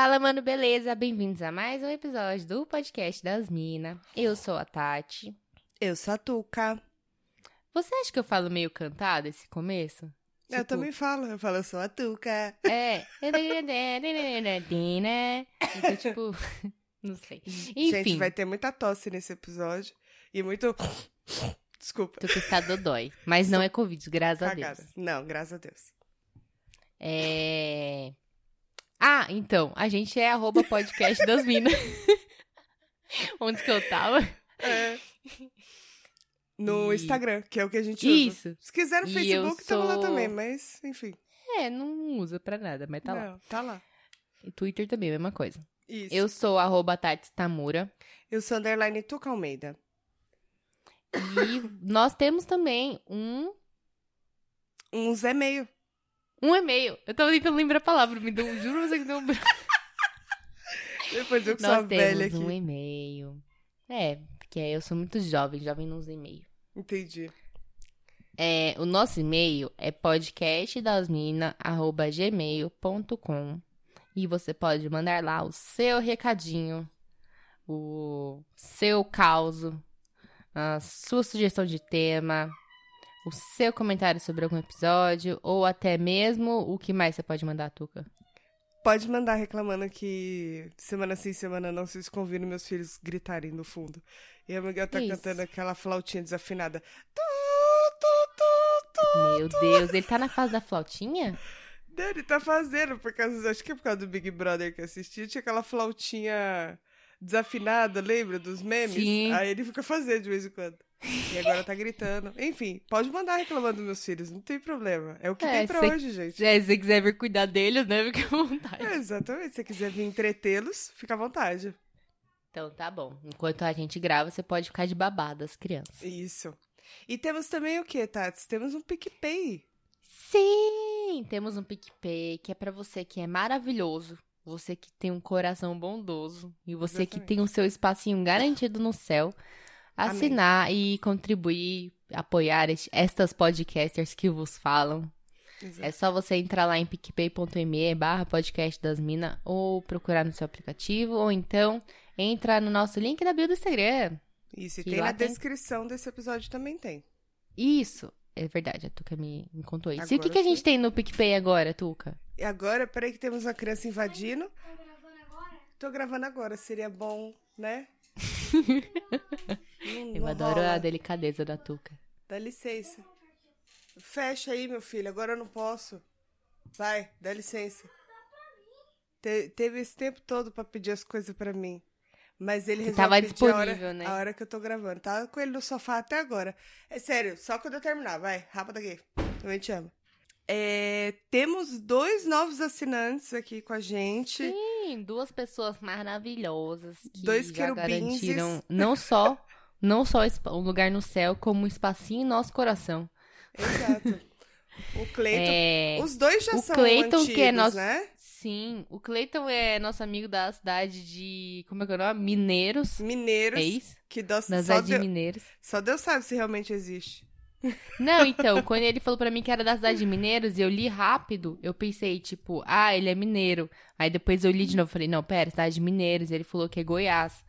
Fala, mano, beleza? Bem-vindos a mais um episódio do podcast das Minas. Eu sou a Tati. Eu sou a Tuca. Você acha que eu falo meio cantado esse começo? Eu Tipo, também falo, eu falo, eu sou a Tuca. É. Então, tipo, não sei. Enfim, Gente, vai ter muita tosse nesse episódio e muito. Desculpa. tu que está dodói. Mas não é Covid, graças a Cagada. Deus. Não, graças a Deus. É... Ah, então, a gente é arroba podcast das minas. Onde que eu tava? É. No E- Instagram, que é o que a gente usa. Isso. Se quiser no Facebook, tamo lá sou- também, mas enfim. É, não usa pra nada, mas tá lá. Não, tá lá. E Twitter também, mesma coisa. Isso. Eu sou arroba Tati Tamura. Eu sou underline Tuca Almeida. E nós temos também um, Um Zé meio. Um e-mail. Eu tava tentando lembrar a palavra, me deu um juro, mas é que deu um... Depois eu que sou Nós a velha aqui. um e-mail. É, porque eu sou muito jovem, jovem não usa e-mail. Entendi. É, o nosso e-mail é podcastdasmina.gmail.com e você pode mandar lá o seu recadinho, o seu caos, a sua sugestão de tema, o seu comentário sobre algum episódio ou até mesmo o que mais você pode mandar, Tuca. Pode mandar reclamando que semana sim, semana não, vocês convidam meus filhos gritarem no fundo. E a Miguel tá Isso. cantando aquela flautinha desafinada. Tu, tu, tu, tu. Meu Deus, ele tá na fase da flautinha? Ele tá fazendo, por causa, acho que é por causa do Big Brother que assisti, tinha aquela flautinha desafinada, lembra? Dos memes? Sim. Aí ele fica fazendo de vez em quando. E agora tá gritando. Enfim, pode mandar reclamando dos meus filhos, não tem problema. É o que É, tem pra hoje, gente. É, se você quiser vir cuidar deles, né? Fica à vontade. É, exatamente. Se você quiser vir entretê-los, fica à vontade. Então tá bom. Enquanto a gente grava, você pode ficar de babado as crianças. Isso. E temos também o que, Tats? Temos um PicPay. Sim! Temos um PicPay que é pra você que é maravilhoso. Você que tem um coração bondoso. E você que Exatamente. tem o seu espacinho garantido no céu. Amém. Assinar e contribuir, apoiar es- estas podcasters que vos falam. É só você entrar lá em picpay.me barra podcast das minas ou procurar no seu aplicativo, ou então entra no nosso link da bio do Instagram. Isso, e tem na tem- descrição desse episódio também tem. Isso, é verdade, a Tuca me, me contou isso. e o que, Agora que a gente tem no PicPay agora, Tuca? E agora, peraí que temos uma criança invadindo. Tô gravando agora, seria bom, né? Não- Eu não adoro rola. a delicadeza da Tuca. Dá licença. Fecha aí, meu filho, agora eu não posso. Vai, dá licença. Te- teve esse tempo todo pra pedir as coisas pra mim. Mas ele Que resolve tava pedir a hora, disponível, né? a hora que eu tô gravando. Tava com ele no sofá até agora. É sério, só quando eu terminar. Vai, rápido aqui. Também te amo. É, temos dois novos assinantes aqui com a gente. Sim, duas pessoas maravilhosas que Dois já garantiram não só, não só um lugar no céu, como um espacinho em nosso coração. Exato. O Cleiton. É, Os dois já o são Cleiton, antigos, que é nosso- né? sim, o Cleiton é nosso amigo da cidade de, como é que é o nome? Mineiros. Mineiros. É isso? Que Deus, Da só, cidade de Deus, Mineiros. só Deus sabe se realmente existe. Não, então, quando ele falou pra mim que era da cidade de Mineiros, e eu li rápido, eu pensei, tipo, ah, ele é mineiro. Aí depois eu li de novo, falei, não, pera, cidade de Mineiros, ele falou que é Goiás.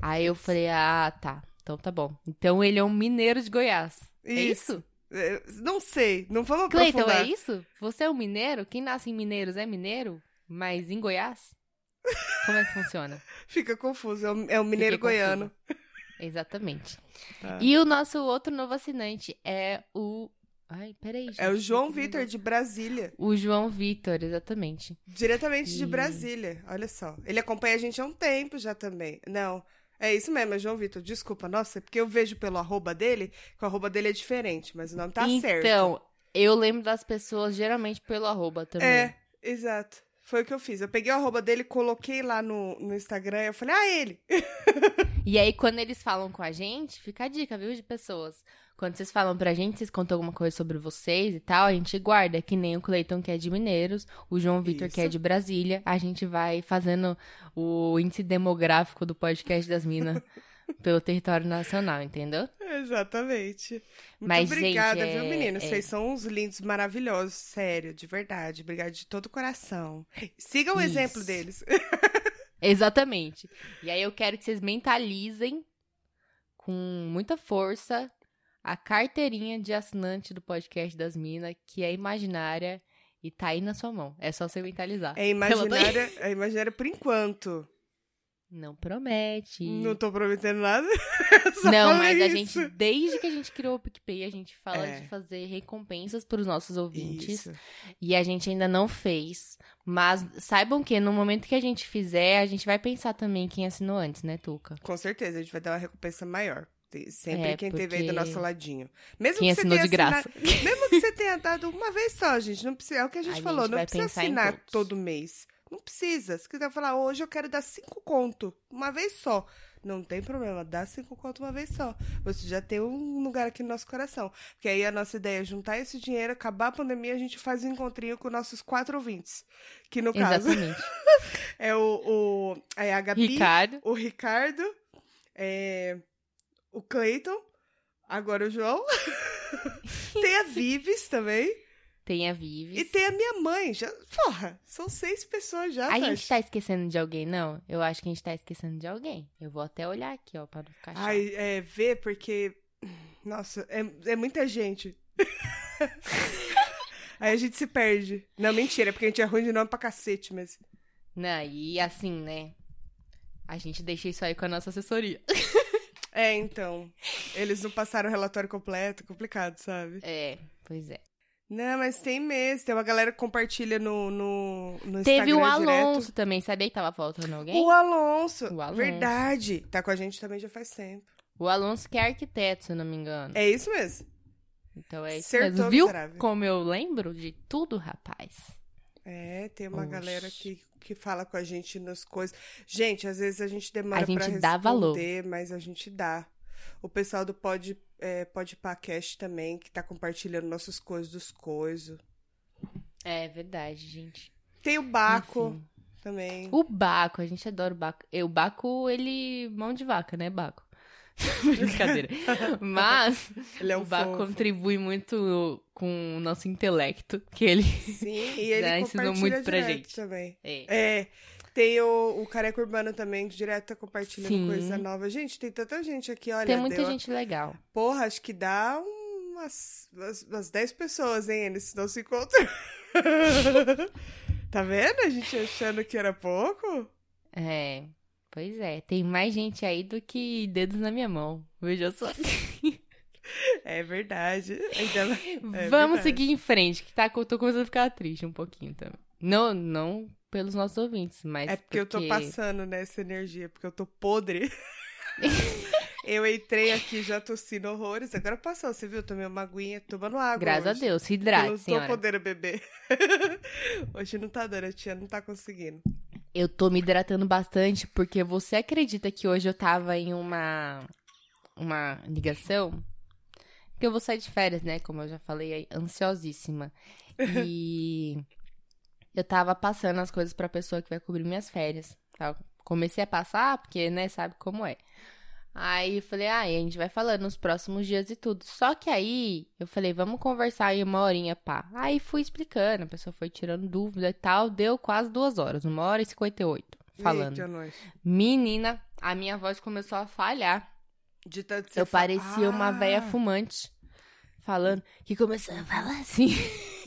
Aí eu falei, ah, tá, então tá bom. Então ele é um mineiro de Goiás. É isso? É, Não sei, não vamos Cleiton, aprofundar. é isso? Você é um mineiro? Quem nasce em Mineiros é mineiro? Mas em Goiás? Como é que funciona? Fica confuso, é o, é o mineiro Fiquei goiano. Exatamente. Tá. E o nosso outro novo assinante é o... Ai, peraí, gente. É o João Vitor de Brasília. O João Vitor, exatamente. Diretamente de E- Brasília, olha só. Ele acompanha a gente há um tempo já também. Não, é isso mesmo, é João Vitor. Desculpa, nossa, é porque eu vejo pelo arroba dele que o arroba dele é diferente, mas o nome tá certo. então, eu lembro das pessoas geralmente pelo arroba também. É, exato. Foi o que eu fiz. Eu peguei o arroba dele, coloquei lá no, no Instagram e eu falei, ah, ele. E aí, quando eles falam com a gente, fica a dica, viu, de pessoas. Quando vocês falam pra gente, vocês contam alguma coisa sobre vocês e tal, a gente guarda, que nem o Cleiton, que é de Mineiros, o João Vitor, que é de Brasília. A gente vai fazendo o índice demográfico do podcast das minas pelo território nacional, entendeu? Exatamente. Muito Mas, obrigada, gente, viu, é- meninos? é- Vocês são uns lindos, maravilhosos, sério, de verdade. Obrigada de todo o coração. Sigam o Isso. exemplo deles. Exatamente. E aí eu quero que vocês mentalizem com muita força a carteirinha de assinante do podcast das Minas, que é imaginária e tá aí na sua mão. É só você mentalizar. É imaginária, é imaginária por enquanto. Não promete. Não tô prometendo nada. Não, mas a isso. gente, desde que a gente criou o PicPay, a gente fala É. de fazer recompensas para os nossos ouvintes. Isso. E a gente ainda não fez. Mas saibam que no momento que a gente fizer, a gente vai pensar também quem assinou antes, né, Tuca? Com certeza, a gente vai dar uma recompensa maior. Sempre É, quem teve aí do porque- nosso ladinho. Mesmo Quem que você assinou tenha de graça. assinado- mesmo que você tenha dado uma vez só, gente. Não precisa, é o que a gente A falou, gente não precisa assinar todo mês. Não precisa. Se quiser falar, hoje eu quero dar cinco conto, uma vez só. Não tem problema, dá cinco conto uma vez só. Você já tem um lugar aqui no nosso coração. Porque aí a nossa ideia é juntar esse dinheiro, acabar a pandemia, a gente faz um encontrinho com nossos quatro ouvintes. Que no caso Exatamente. é o, o é a Gabi, Ricardo. o Ricardo, é, o Cleiton, agora o João. tem a Vives também. Tem a Vives. E tem a minha mãe. Já, porra, são seis pessoas já, A Tati. gente tá esquecendo de alguém, não? Eu acho que a gente tá esquecendo de alguém. Eu vou até olhar aqui, ó, pra não ficar chato. Ai, é, vê, porque. Nossa, é, é muita gente. Aí a gente se perde. Não, mentira, é porque a gente é ruim de nome pra cacete, mas. Não, e assim, né? A gente deixa isso aí com a nossa assessoria. É, então. Eles não passaram o relatório completo, complicado, sabe? É, pois é. Não, mas tem mesmo. Tem uma galera que compartilha no, no, no Teve o Instagram Alonso direto. também, sabia que tava faltando alguém? O Alonso. O Alonso. Verdade. Tá com a gente também já faz tempo. O Alonso que é arquiteto, se eu não me engano. É isso mesmo. Então é isso Acertou, mesmo. Viu miserável. como eu lembro de tudo, rapaz? É, tem uma Oxe. galera que, que fala com a gente nas coisas. Gente, às vezes a gente demora A gente pra dá valor. responder, mas a gente dá. O pessoal do Pod, é, Podpacast também, que tá compartilhando nossas coisas dos coisos. É verdade, gente. Tem o Baco Enfim. também. O Baco, a gente adora o Baco. E O Baco, ele. mão de vaca, né, Baco? Brincadeira. Mas Ele é um o Baco fofo. contribui muito com o nosso intelecto, que ele. Sim, e ele Já ensinou muito pra gente. também. É. É, tem o, o Careca Urbano também, que direto tá compartilhando Sim. coisa nova. Gente, tem tanta gente aqui, olha. Tem muita deu- gente legal. Porra, acho que dá umas, umas, umas 10 pessoas, hein? Eles não se encontram. tá vendo? A gente achando que era pouco. É. Pois é, tem mais gente aí do que dedos na minha mão. Veja só. É verdade. Ainda... É Vamos verdade. seguir em frente, que tá, eu tô começando a ficar triste um pouquinho também. Não, não pelos nossos ouvintes, mas É porque eu tô passando nessa energia, porque eu tô podre. eu entrei aqui já tossindo horrores. Agora passou, você viu? Tomei uma aguinha, tomando água. Graças hoje. a Deus, se Eu hidrate, não tô podendo beber. Hoje não tá dando, a tia não tá conseguindo. Eu tô me hidratando bastante porque você acredita que hoje eu tava em uma uma ligação? Porque eu vou sair de férias, né? Como eu já falei, aí, ansiosíssima. E eu tava passando as coisas pra pessoa que vai cobrir minhas férias. tá? Comecei a passar, porque, né, sabe como é. Aí eu falei, ah, e a gente vai falando nos próximos dias e tudo. Só que aí eu falei, vamos conversar aí uma horinha, pá. Aí fui explicando, a pessoa foi tirando dúvida e tal. Deu quase duas horas, uma hora e cinquenta e oito falando. Eita, nós. Menina, a minha voz começou a falhar. De tanto Eu fa- parecia uma Ah, véia fumante. Falando, que começou a falar assim.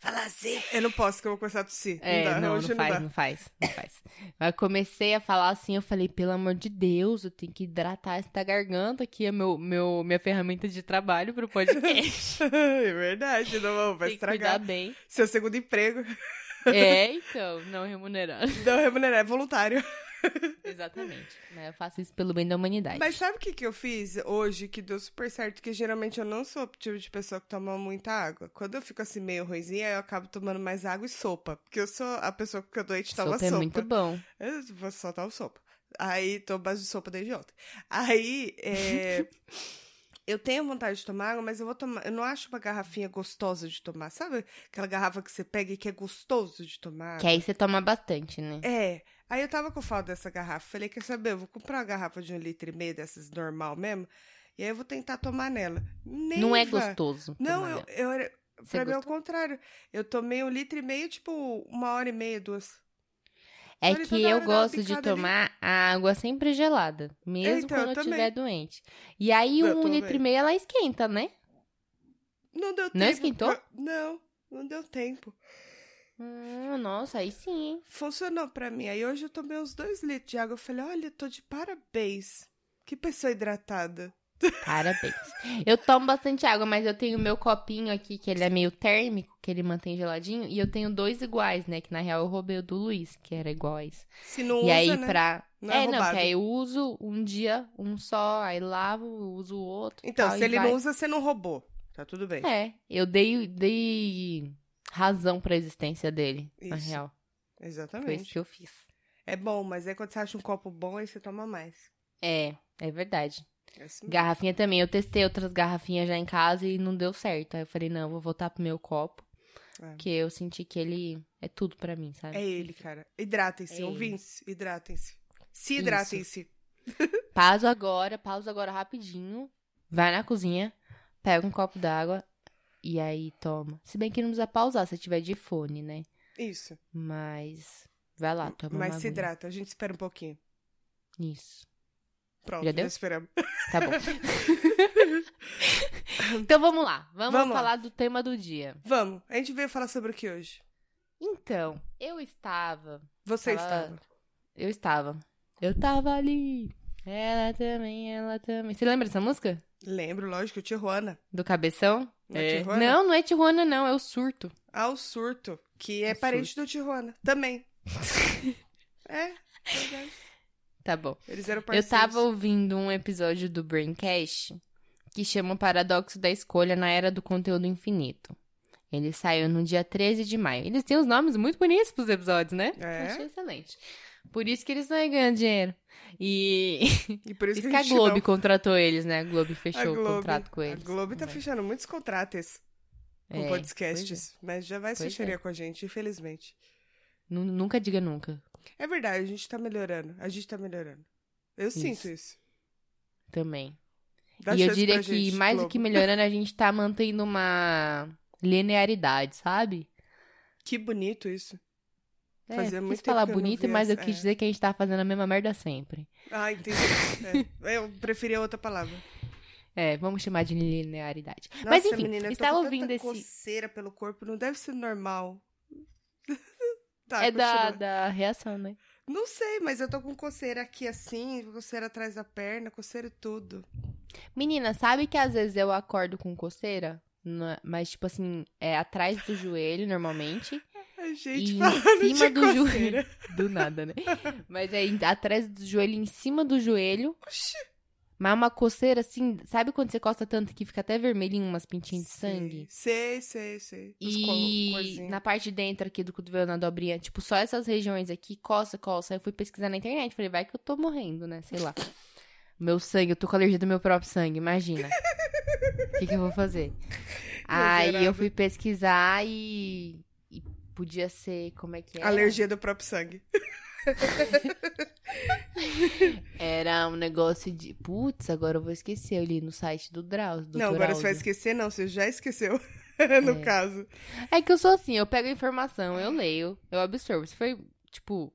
Fala assim. Eu não posso, que eu vou começar a tossir. É, não, dá, não, hoje não faz, não faz, não faz. Mas comecei a falar assim, eu falei, pelo amor de Deus, eu tenho que hidratar essa garganta aqui, é meu, meu, minha ferramenta de trabalho pro podcast. é verdade, não vai Tem que estragar. bem. Seu segundo emprego. É, então, não remunerado. Não remunerar, é voluntário. Exatamente. Mas eu faço isso pelo bem da humanidade. Mas sabe o que, que eu fiz hoje que deu super certo? Que geralmente eu não sou o tipo de pessoa que toma muita água. Quando eu fico assim meio ruizinha, eu acabo tomando mais água e sopa. Porque eu sou a pessoa que fica doente e toma sopa sopa. é muito bom. Eu vou só tomar sopa. Aí, tô base de sopa desde ontem. Aí, é... eu tenho vontade de tomar água, mas eu vou tomar... Eu não acho uma garrafinha gostosa de tomar. Sabe aquela garrafa que você pega e que é gostoso de tomar? Que aí você toma bastante, né? É. Aí eu tava com falta dessa garrafa. Falei, quer saber? Eu vou comprar uma garrafa de um litro e meio dessas normal mesmo. E aí eu vou tentar tomar nela. Não é Neiva! gostoso. Não, tomar eu, eu, pra mim é o contrário. Eu tomei um litro e meio, tipo, uma hora e meia, duas. É Olha, que eu gosto de picada ali. tomar a água sempre gelada, mesmo Então, quando eu estiver doente. E aí, Eu um litro e meio, ela esquenta, né? Não deu tempo. Não esquentou? Não, não deu tempo. Hum, nossa, aí sim, hein? Funcionou pra mim. Aí hoje eu tomei uns dois litros de água. Eu falei, olha, tô de parabéns. Que pessoa hidratada. Parabéns. Eu tomo bastante água, mas eu tenho meu copinho aqui, que ele é meio térmico, que ele mantém geladinho. E eu tenho dois iguais, né? Que na real eu roubei o do Luiz, que era iguais. Se não e usa, aí, né? pra. Não é é, não, que aí eu uso um dia, um só, aí lavo, uso o outro. Então, tal, se ele vai. não usa, você não roubou. Tá tudo bem. É, eu dei, dei razão pra existência dele, na Isso. real. Foi isso Exatamente. que eu fiz. É bom, mas aí quando você acha um copo bom, aí você toma mais. É, é verdade. É assim. Garrafinha também. Eu testei outras garrafinhas já em casa e não deu certo. Aí eu falei, não, eu vou voltar pro meu copo. É. Porque eu senti que ele é tudo pra mim, sabe? É ele, cara. Hidratem-se, É ouvintes. Hidratem-se. Se hidratem-se. Pausa agora, pausa agora rapidinho. Vai na cozinha, pega um copo d'água e aí toma. Se bem que não precisa pausar se tiver de fone, né? Isso. Mas vai lá, toma mas se hidrata. A gente espera um pouquinho. Isso. Pronto, Já já, deu? esperamos. Tá bom. então vamos lá. Vamos, Vamos lá. falar do tema do dia. Vamos. A gente veio falar sobre o que hoje? Então, eu estava. Você Tava- estava. Eu estava. Eu tava ali. Ela também, ela também. Você lembra dessa música? Lembro, lógico, Tijuana. Do Cabeção? Não é Tijuana? Não, não é Tijuana, não. É o Surto. Ah, o Surto, que é O parente do Tijuana. Também. é, verdade. Tá bom. Eles eram Eu parceiros. tava ouvindo um episódio do Braincast que chama Paradoxo da Escolha na Era do Conteúdo Infinito. Ele saiu no dia 13 de maio. Eles têm os nomes muito bonitos pros episódios, né? É. Eu achei excelente. Por isso que eles estão aí ganhando dinheiro. E E por isso isso que a a Globo não... contratou eles, né? A Globo A fechou o Globo, contrato com a eles. Globo tá É. fechando muitos contratos com É, podcasts. Mas já vai Pois é. com a gente, infelizmente. Nu- Nunca diga nunca. É verdade, a gente tá melhorando. A gente tá melhorando. Eu sinto isso. Também. Dá e eu diria que gente, mais do Globo. que melhorando, a gente tá mantendo uma linearidade, sabe? Que bonito isso. É, Fazia quis muito falar eu bonito, mas eu essa- quis é. dizer que a gente tá fazendo a mesma merda sempre. Ah, entendi. É, Eu preferia outra palavra. É, vamos chamar de linearidade. Nossa, mas enfim, menina, eu estava ouvindo esse. coceira pelo corpo, não deve ser normal. tá, é da, da reação, né? Não sei, mas eu tô com coceira aqui assim, coceira atrás da perna, coceira e tudo. Menina, sabe que às vezes eu acordo com coceira? Na- Mas, tipo assim, é atrás do joelho, normalmente. A E gente em falando cima de do coceira. joelho. Do nada, né? Mas é em- atrás do joelho, em cima do joelho. Oxi. Mas uma coceira assim, sabe quando você costa tanto que fica até vermelhinho, umas pintinhas de sangue? Sei, sei, sei. Os E na parte de dentro aqui do cotovelo, na dobrinha, tipo, só essas regiões aqui, coça, coça. Aí eu fui pesquisar na internet, falei, vai que eu tô morrendo, né? Sei lá. Meu sangue, eu tô com alergia do meu próprio sangue, imagina. O que, que eu vou fazer? Aí eu fui pesquisar e... podia ser, como é que é? Alergia do próprio sangue. Era um negócio de. Putz, agora eu vou esquecer. Eu li no site do Drauzio. não, agora você vai esquecer, não. Você já esqueceu. no É. caso. É que eu sou assim, eu pego a informação, eu leio, eu absorvo. Se foi, tipo,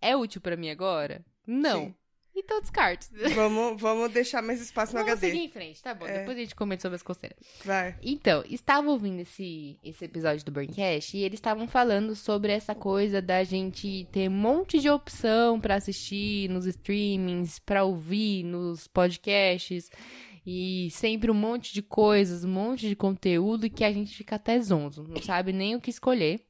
é útil pra mim agora? Não. Sim. Então descarto. Vamos, vamos deixar mais espaço no Vamos HD. seguir em frente, tá bom. É. Depois a gente comenta sobre as coceiras. Vai. Então, estava ouvindo esse, esse episódio do Braincast e eles estavam falando sobre essa coisa da gente ter um monte de opção pra assistir nos streamings, pra ouvir nos podcasts e sempre um monte de coisas, um monte de conteúdo que a gente fica até zonzo, não sabe nem o que escolher.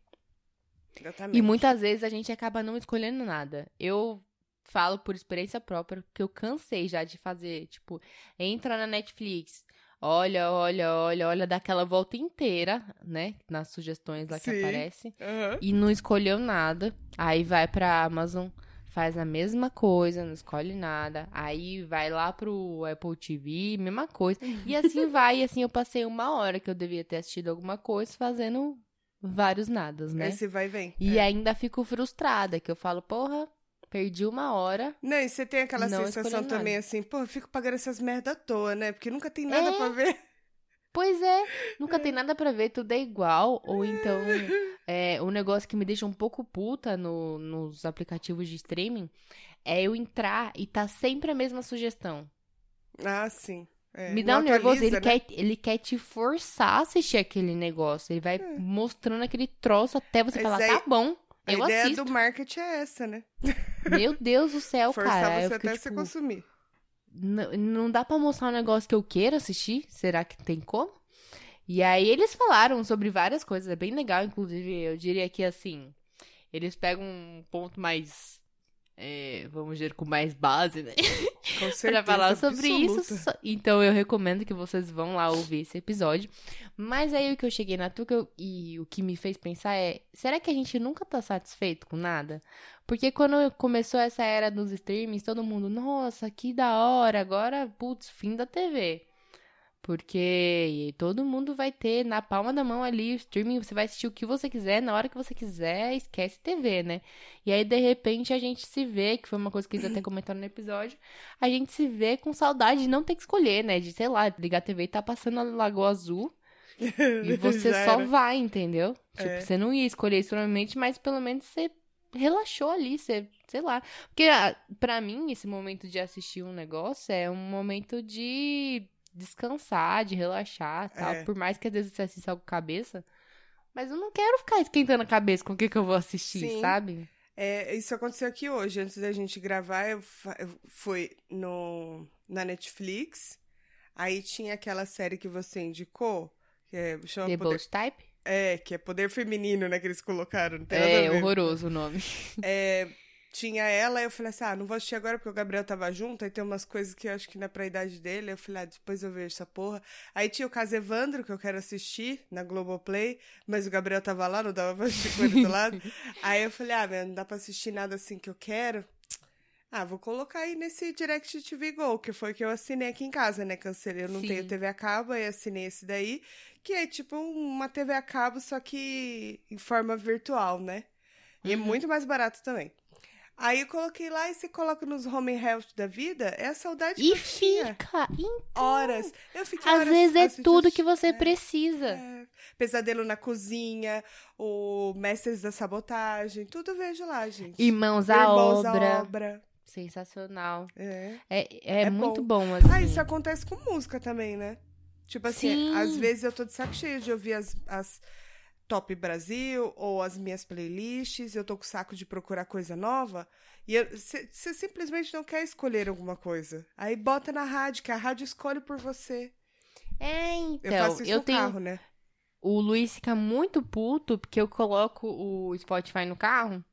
Exatamente. E muitas vezes a gente acaba não escolhendo nada. Eu falo por experiência própria que eu cansei já de fazer, tipo, entra na Netflix, olha, olha, olha, olha, dá aquela volta inteira, né? Nas sugestões lá que Sim. aparece. Aham. E não escolheu nada. Aí vai pra Amazon, faz a mesma coisa, não escolhe nada. Aí vai lá pro Apple TV, mesma coisa. E assim vai, e assim eu passei uma hora que eu devia ter assistido alguma coisa fazendo vários nadas, né? Esse vai e vem. E É. ainda fico frustrada, que eu falo, porra, Perdi uma hora. Não, e você tem aquela sensação escolhendo nada. também assim, pô, eu fico pagando essas merda à toa, né? Porque nunca tem nada É. pra ver. Pois é, nunca tem nada pra ver, tudo é igual. Ou então, é, um negócio que me deixa um pouco puta no- nos aplicativos de streaming é eu entrar e tá sempre a mesma sugestão. Ah, sim. É, Me dá um nervoso, ele né? quer, ele quer te forçar a assistir aquele negócio. Ele vai mostrando aquele troço até você Mas falar, aí- tá bom, A eu ideia assisto. do marketing é essa, né? Meu Deus do céu, Forçar cara. Eu você até tipo, consumir. N- não dá pra mostrar um negócio que eu queira assistir? Será que tem como? E aí eles falaram sobre várias coisas, é bem legal, inclusive, eu diria que assim, eles pegam um ponto mais, é, vamos dizer, com mais base, né? Com certeza. pra falar sobre isso. absoluta. só- Então eu recomendo que vocês vão lá ouvir esse episódio. Mas aí o que eu cheguei na Tuca e o que me fez pensar é: será que a gente nunca tá satisfeito com nada? Porque quando começou essa era dos streamings, todo mundo, nossa, que da hora, agora, putz, fim da TV. Porque todo mundo vai ter na palma da mão ali o streaming, você vai assistir o que você quiser, na hora que você quiser, esquece TV, né? E aí, de repente, a gente se vê, que foi uma coisa que eles até comentaram no episódio, a gente se vê com saudade de não ter que escolher, né? De, sei lá, ligar a TV e tá passando a Lagoa Azul e você só vai, entendeu? Tipo, É. você não ia escolher extremamente, mas pelo menos você relaxou ali, você, sei lá. Porque ah, pra mim, esse momento de assistir um negócio é um momento de descansar, de relaxar tal. É. Por mais que às vezes você assista algo com cabeça. Mas eu não quero ficar esquentando a cabeça com o que, que eu vou assistir, Sim. sabe? É, isso aconteceu aqui hoje. Antes da gente gravar, eu, eu fui no, na Netflix. Aí tinha aquela série que você indicou, que é, chama The Poder, Bold Type? é, que é Poder Feminino, né? Que eles colocaram. É horroroso o nome. É, tinha ela, eu falei assim: ah, não vou assistir agora porque o Gabriel tava junto. Aí tem umas coisas que eu acho que não é pra idade dele. Eu falei, ah, depois eu vejo essa porra. Aí tinha o caso Evandro, que eu quero assistir na Globoplay, mas o Gabriel tava lá, não dava pra assistir com ele do lado. aí eu falei, ah, meu, não dá pra assistir nada assim que eu quero. Ah, vou colocar aí nesse Direct TV Go, que foi que eu assinei aqui em casa, né? Cancelei, eu não Sim. tenho TV a cabo, aí assinei esse daí, que é tipo uma TV a cabo, só que em forma virtual, né? E é Uhum. muito mais barato também. Aí eu coloquei lá e você coloca nos home health da vida, é a saudade que E eu tinha. fica. E, Horas. Eu fiquei às horas vezes é tudo que você é, precisa. é. Pesadelo na cozinha, o Mestres da Sabotagem, tudo eu vejo lá, gente. Irmãos à Irmãos à obra. obra. Sensacional. É. É, é, É muito bom. bom, assim. Ah, isso acontece com música também, né? Tipo assim, Sim. às vezes eu tô de saco cheio de ouvir as, as Top Brasil ou as minhas playlists, eu tô com saco de procurar coisa nova, e você simplesmente não quer escolher alguma coisa. Aí bota na rádio, que a rádio escolhe por você. É, Eu então, faço isso eu no tenho. carro, né? O Luiz fica muito puto porque eu coloco o Spotify no carro.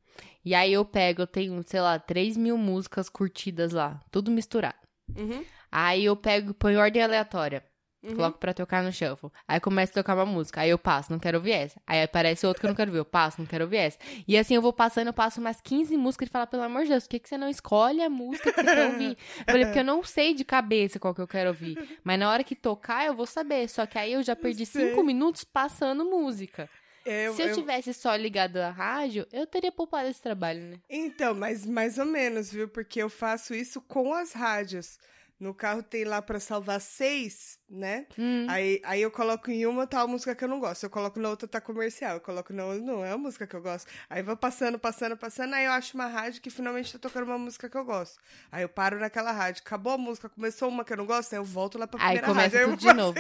E aí eu pego, eu tenho, sei lá, 3 mil músicas curtidas lá, tudo misturado. Uhum, Aí eu pego, põe ordem aleatória. Uhum. Coloco pra tocar no shuffle. Aí começa a tocar uma música. Aí eu passo, não quero ouvir essa. Aí aparece outra que eu não quero ouvir. Eu passo, não quero ouvir essa. E assim eu vou passando, eu passo umas 15 músicas e falo, pelo amor de Deus, por que, que você não escolhe a música que você quer ouvir? Eu falei, porque eu não sei de cabeça qual que eu quero ouvir. Mas na hora que tocar, eu vou saber. Só que aí eu já perdi sei. 5 minutos passando música. Eu- Se eu, eu- tivesse só ligado a rádio, eu teria poupado esse trabalho, né? Então, mas mais ou menos, viu? Porque eu faço isso com as rádios. No carro tem lá pra salvar seis, né? Hum. Aí, aí eu coloco em uma tal música que eu não gosto. Eu coloco na outra tá comercial. Eu coloco na outra, não é a música que eu gosto. Aí vou passando, passando, passando. Aí eu acho uma rádio que finalmente tá tocando uma música que eu gosto. Aí eu paro naquela rádio. Acabou a música, começou uma que eu não gosto, aí eu volto lá pra Aí primeira começa rádio. Aí tudo de novo.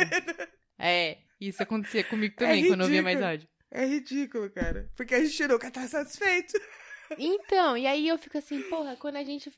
É, isso acontecia comigo também, É quando eu via mais rádio. É ridículo, cara. Porque a gente nunca tá satisfeito. Então, e aí eu fico assim, porra, quando a gente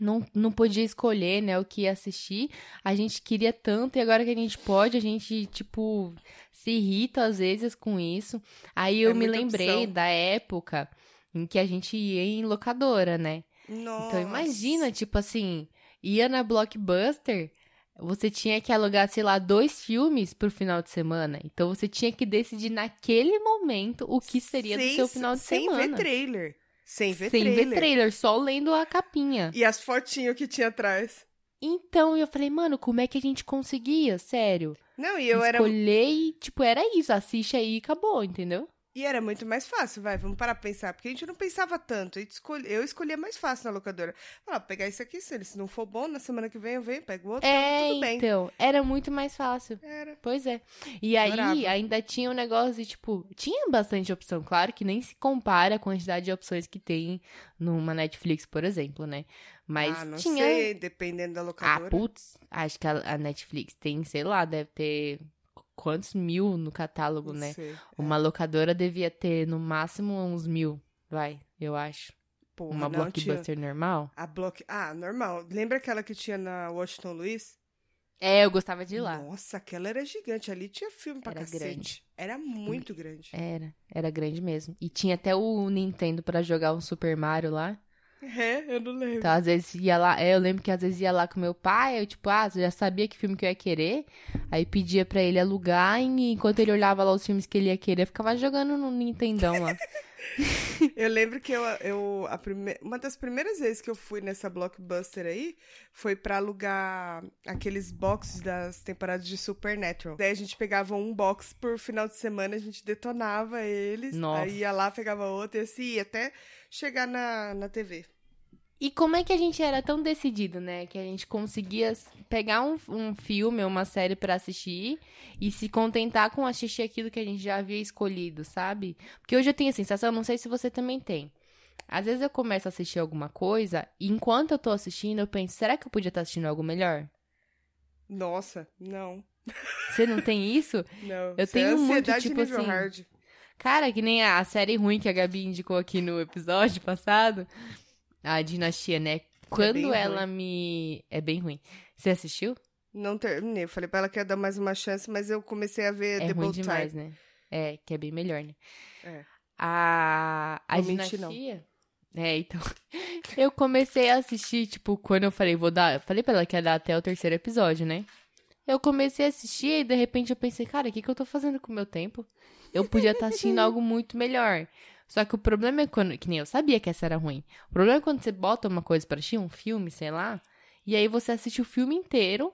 não, não podia escolher, né, o que ia assistir, a gente queria tanto e agora que a gente pode, a gente, tipo, se irrita às vezes com isso. Aí eu É me lembrei opção. da época em que a gente ia em locadora, né? Nossa. Então imagina, tipo assim, ia na Blockbuster, você tinha que alugar, sei lá, dois filmes pro final de semana. Então você tinha que decidir naquele momento o que seria Sem- do seu final de sem semana. Sem ver trailer. Sem ver Sem trailer. ver trailer, só lendo a capinha. E as fotinhos que tinha atrás. Então eu falei, mano, como é que a gente conseguia? Sério. Não, e eu era Escolher e, tipo, era isso, assiste aí e acabou, entendeu? E era muito mais fácil, vai, vamos parar pra pensar. Porque a gente não pensava tanto. Escolhe... Eu escolhia mais fácil na locadora. Falar, pegar isso aqui, se ele se não for bom, na semana que vem eu venho, pego outro, É, tudo bem. então, era muito mais fácil. Era. Pois é. E aí ainda tinha um negócio de, tipo, tinha bastante opção, claro que nem se compara a quantidade de opções que tem numa Netflix, por exemplo, né? Mas ah, não tinha. sei, dependendo da Ah, locadora. putz, acho que a, a Netflix tem, sei lá, deve ter quantos mil no catálogo, Não né? sei. É. Uma locadora devia ter no máximo uns mil, vai, eu acho. Porra, Uma não tinha. blockbuster normal. A block... Ah, normal. Lembra aquela que tinha na Washington Luiz? É, eu gostava de ir lá. Nossa, aquela era gigante. Ali tinha filme pra Era cacete. grande. Era muito grande. Era, era grande mesmo. E tinha até o Nintendo pra jogar um Super Mario lá. É, eu não lembro. Então, às vezes ia lá, é, eu lembro que às vezes ia lá com meu pai, eu tipo, ah, você já sabia que filme que eu ia querer, aí pedia pra ele alugar, e enquanto ele olhava lá os filmes que ele ia querer, eu ficava jogando no Nintendão lá. Eu lembro que eu, eu a prime... uma das primeiras vezes que eu fui nessa blockbuster aí foi pra alugar aqueles boxes das temporadas de Supernatural. Daí a gente pegava um box por final de semana, a gente detonava eles, Nossa. aí ia lá, pegava outro e assim, ia até chegar na, na TV. E como é que a gente era tão decidido, né? Que a gente conseguia pegar um, um filme ou uma série pra assistir e se contentar com assistir aquilo que a gente já havia escolhido, sabe? Porque hoje eu tenho a sensação, não sei se você também tem. Às vezes eu começo a assistir alguma coisa e enquanto eu tô assistindo, eu penso, será que eu podia estar assistindo algo melhor? Nossa, não. Você não tem isso? Não. Eu é tenho muito, ansiedade tipo assim, hard. Cara, que nem a série ruim que a Gabi indicou aqui no episódio passado, a Dinastia, né? Quando bem ela me. É bem ruim. Você assistiu? Não terminei. Eu falei pra ela que ia dar mais uma chance, mas eu comecei a ver É The ruim demais, Type. né? É, que é bem melhor, né? É. A, a dinastia. É, então. eu comecei a assistir, tipo, quando eu falei, vou dar. eu Falei pra ela que ia dar até o terceiro episódio, né? Eu comecei a assistir e de repente eu pensei, cara, o que, que eu tô fazendo com o meu tempo? Eu podia estar assistindo algo muito melhor. Só que o problema é quando. Que nem eu sabia que essa era ruim. O problema é quando você bota uma coisa pra assistir, um filme, sei lá, e aí você assiste o filme inteiro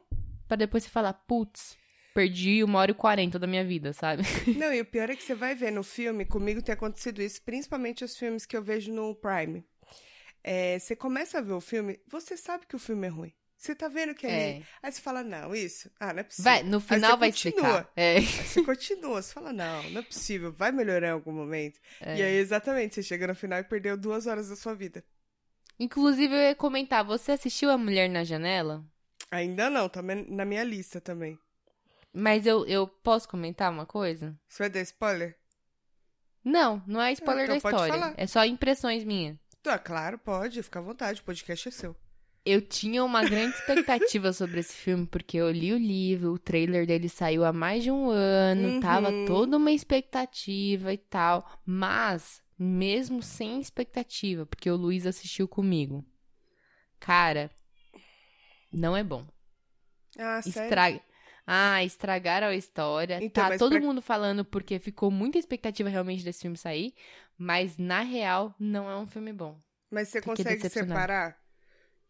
pra depois você falar, putz, perdi uma hora e quarenta da minha vida, sabe? Não, e o pior é que você vai ver no filme, comigo tem acontecido isso, principalmente os filmes que eu vejo no Prime. É, você começa a ver o filme, você sabe que o filme é ruim. Você tá vendo que é, É. ruim. Aí você fala, não, isso. Ah, não é possível. Vai, no final vai continua. explicar. É. Aí você continua, você fala, não, não é possível, vai melhorar em algum momento. É. E aí, exatamente, você chega no final e perdeu duas horas da sua vida. Inclusive, eu ia comentar, você assistiu A Mulher na Janela? Ainda não, tá na minha lista também. Mas eu, eu posso comentar uma coisa? Você vai dar spoiler? Não, não é spoiler então da história. É só impressões minhas. Ah, claro, pode, fica à vontade, o podcast é seu. Eu tinha uma grande expectativa sobre esse filme, porque eu li o livro, o trailer dele saiu há mais de um ano, Uhum. tava toda uma expectativa e tal. Mas, mesmo sem expectativa, porque o Luiz assistiu comigo, cara, não é bom. Ah, sério? Estraga. Ah, estragaram a história. Então, tá todo pra- mundo falando porque ficou muita expectativa realmente desse filme sair, mas na real não é um filme bom. Mas você Fiquei consegue separar,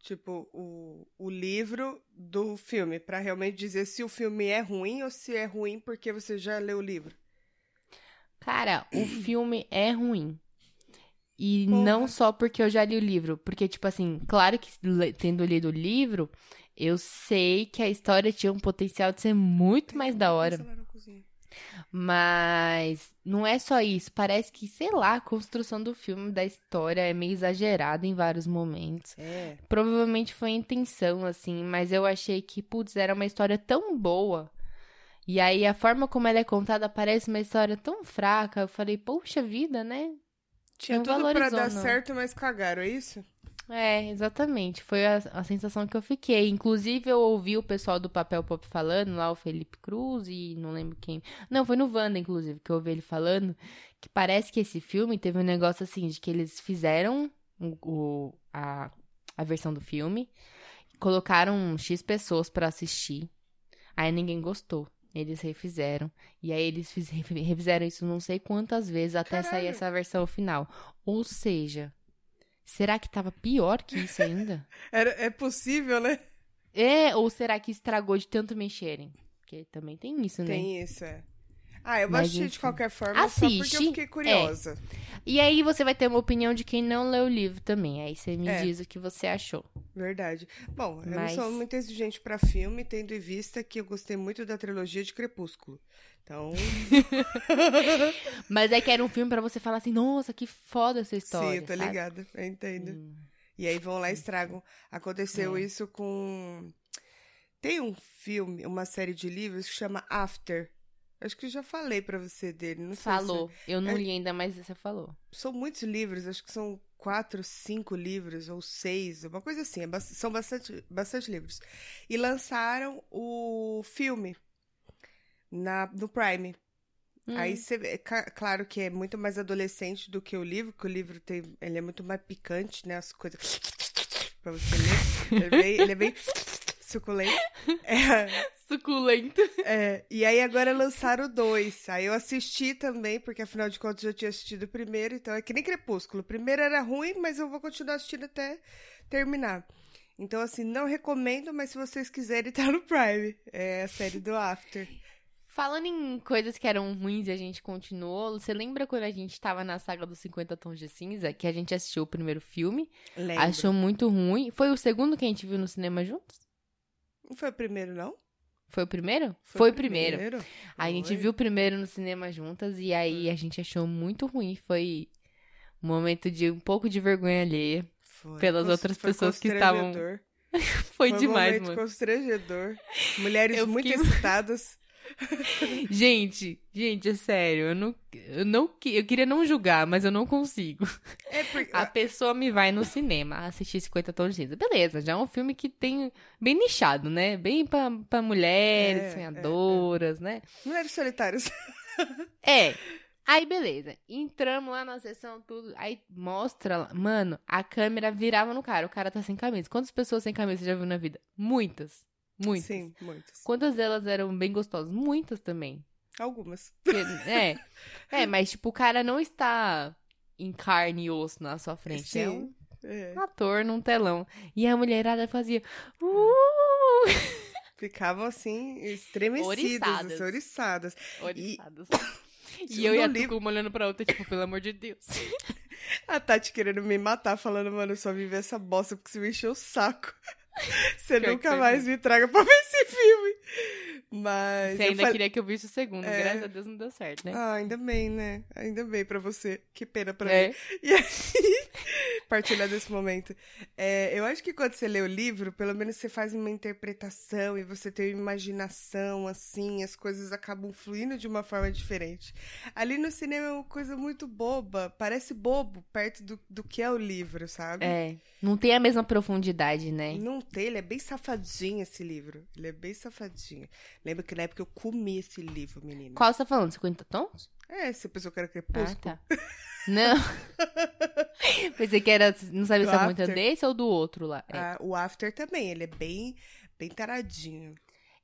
tipo, o, o livro do filme, pra realmente dizer se o filme é ruim ou se é ruim porque você já leu o livro? Cara, o filme é ruim. E Porra. não só porque eu já li o livro, porque tipo assim, claro que tendo lido o livro, eu sei que a história tinha um potencial de ser muito mais da hora. Mas não é só isso. Parece que, sei lá, a construção do filme, da história é meio exagerada em vários momentos. É. Provavelmente foi a intenção, assim, mas eu achei que, putz, era uma história tão boa. E aí a forma como ela é contada parece uma história tão fraca. Eu falei, poxa vida, né? Tinha Não tudo pra dar não. certo, mas cagaram, é isso? É, exatamente. Foi a, a sensação que eu fiquei. Inclusive, eu ouvi o pessoal do Papel Pop falando, lá o Felipe Cruz e não lembro quem. Não, foi no Wanda, inclusive, que eu ouvi ele falando que parece que esse filme teve um negócio assim, de que eles fizeram o, a, a versão do filme, colocaram X pessoas pra assistir, aí ninguém gostou. Eles refizeram. E aí eles fiz- refizeram isso não sei quantas vezes até sair Caralho. essa versão final. Ou seja, será que tava pior que isso ainda? Era, é possível, né? é, ou será que estragou de tanto mexerem? Porque também tem isso, né? Tem isso, é. Ah, eu vou Mas, assistir de qualquer forma, só porque Assiste, eu fiquei curiosa. E aí você vai ter uma opinião de quem não leu o livro também. Aí você me É. diz o que você achou. Verdade. Bom, eu Mas- não sou muito exigente pra filme, tendo em vista que eu gostei muito da trilogia de Crepúsculo. Então, Mas é que era um filme pra você falar assim, nossa, que foda essa história. sim, eu tô sabe? ligada, eu entendo. Hum. E aí vão lá e estragam. Aconteceu É. isso com. Tem um filme, uma série de livros que chama After. Acho que eu já falei pra você dele, não sei Falou. Eu não É- li ainda, mas você falou. se... São muitos livros, acho que são quatro, cinco livros, ou seis, uma coisa assim. é bas- São bastante, bastante livros. E lançaram o filme na, no Prime. Hum. Aí você claro que é muito mais adolescente do que o livro, que o livro tem, ele é muito mais picante, né, as coisas pra você ler. Ele é bem, ele é bem suculento. É, Suculento. é, e aí agora lançaram dois. Aí eu assisti também, porque afinal de contas eu tinha assistido o primeiro, então é que nem Crepúsculo. O primeiro era ruim, mas eu vou continuar assistindo até terminar. Então, assim, não recomendo, mas se vocês quiserem, tá no Prime. É a série do After. Falando em coisas que eram ruins e a gente continuou, você lembra quando a gente tava na saga dos 50 Tons de Cinza, que a gente assistiu o primeiro filme, Lembro. achou muito ruim? Foi o segundo que a gente viu no cinema juntos? Não foi o primeiro, não? Foi o primeiro? Foi, o primeiro. primeiro. A gente Foi. viu o primeiro no cinema juntas e aí a gente achou muito ruim. Foi um momento de um pouco de vergonha alheia. Foi. pelas Cons- outras foi pessoas que estavam-. Foi, um demais, momento mano. constrangedor. Mulheres muito excitadas. Gente, gente, é sério. Eu não, eu não. Eu queria não julgar, mas eu não consigo. É porque... A pessoa me vai no cinema assistir 50 Tons de Cinza. Beleza, já é um filme que tem. Bem nichado, né? Bem pra, pra mulheres, É, sonhadoras, né? Mulheres solitárias. É. Aí, beleza. Entramos lá na sessão, tudo. Aí mostra lá. Mano, a câmera virava no cara. O cara tá sem camisa. Quantas pessoas sem camisa você já viu na vida? Muitas. Muitas. Sim, muitas. Quantas delas eram bem gostosas? Muitas também. Algumas. É. É, mas, tipo, o cara não está em carne e osso na sua frente. É um Sim. É. ator num telão. E a mulherada fazia. Uh! Ficavam assim, estremecidas, Oriçadas. assim, oriçadas. Oriçados. Se E eu e a livro- Tuca uma olhando pra outra, tipo, pelo amor de Deus. A Tati querendo me matar, falando, mano, eu só vi ver essa bosta porque você me encheu o saco. Você Pior nunca mais me traga pra ver esse filme. Mas. Você ainda falei- queria que eu visse o segundo. É. Graças a Deus não deu certo, né? Ah, ainda bem, né? Ainda bem pra você. Que pena pra É. mim. E aí, partilhar desse momento. É, eu acho que quando você lê o livro, pelo menos você faz uma interpretação e você tem uma imaginação, assim, as coisas acabam fluindo de uma forma diferente. Ali no cinema é uma coisa muito boba, parece bobo perto do, do que é o livro, sabe? É. Não tem a mesma profundidade, né? Não tem, ele é bem safadinho esse livro. Ele é bem safadinho. Lembro que na época eu comi esse livro, menina. Qual você tá falando? 50 tons? É, se a pessoa quer Ah, crepúsculo. tá. Não. Pensei que era. Não sabia Do se é muito desse ou do outro lá. É. Ah, o After também, ele é bem, bem taradinho.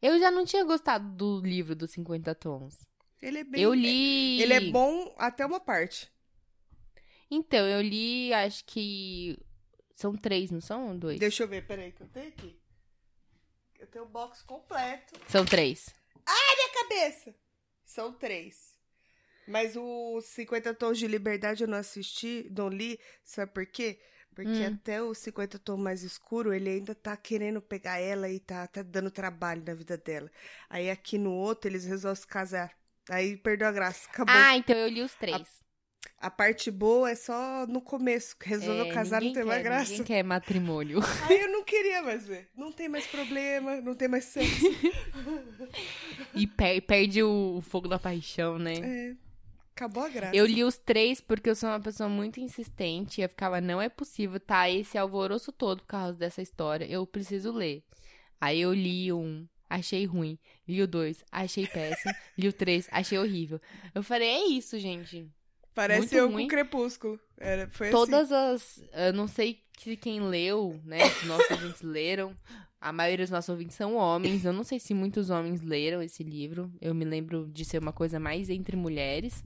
Eu já não tinha gostado do livro dos 50 tons. Ele é bem. Eu li. Ele é bom até uma parte. Então, eu li, acho que. São três, não são? Dois? Deixa eu ver, peraí, que eu tenho aqui. Eu tenho o box completo. São três. Minha cabeça! São três. Mas o 50 Tons de Liberdade eu não assisti, não li. Sabe por quê? Porque Hum. até o 50 Tons mais escuro, ele ainda tá querendo pegar ela e tá, tá dando trabalho na vida dela. Aí aqui no outro, eles resolvem se casar. Aí perdeu a graça. Acabou. Ah, então eu li os três. A parte boa é só no começo. que Resolveu É, casar, não tem mais quer, graça. Ninguém quer matrimônio. Aí eu não queria mais ver. Não tem mais problema, não tem mais sexo. E per- perde o fogo da paixão, né? É, acabou a graça. Eu li os três porque eu sou uma pessoa muito insistente. E eu ficava, não é possível, tá? Esse alvoroço todo por causa dessa história. Eu preciso ler. Aí eu li um, achei ruim. Li o dois, achei péssimo. li o três, achei horrível. Eu falei, é isso, gente. Parece muito eu ruim. com Crepúsculo. Era, foi assim. Todas as. Eu não sei se quem leu, né? Se nossos ouvintes leram. A maioria dos nossos ouvintes são homens. Eu não sei se muitos homens leram esse livro. Eu me lembro de ser uma coisa mais entre mulheres.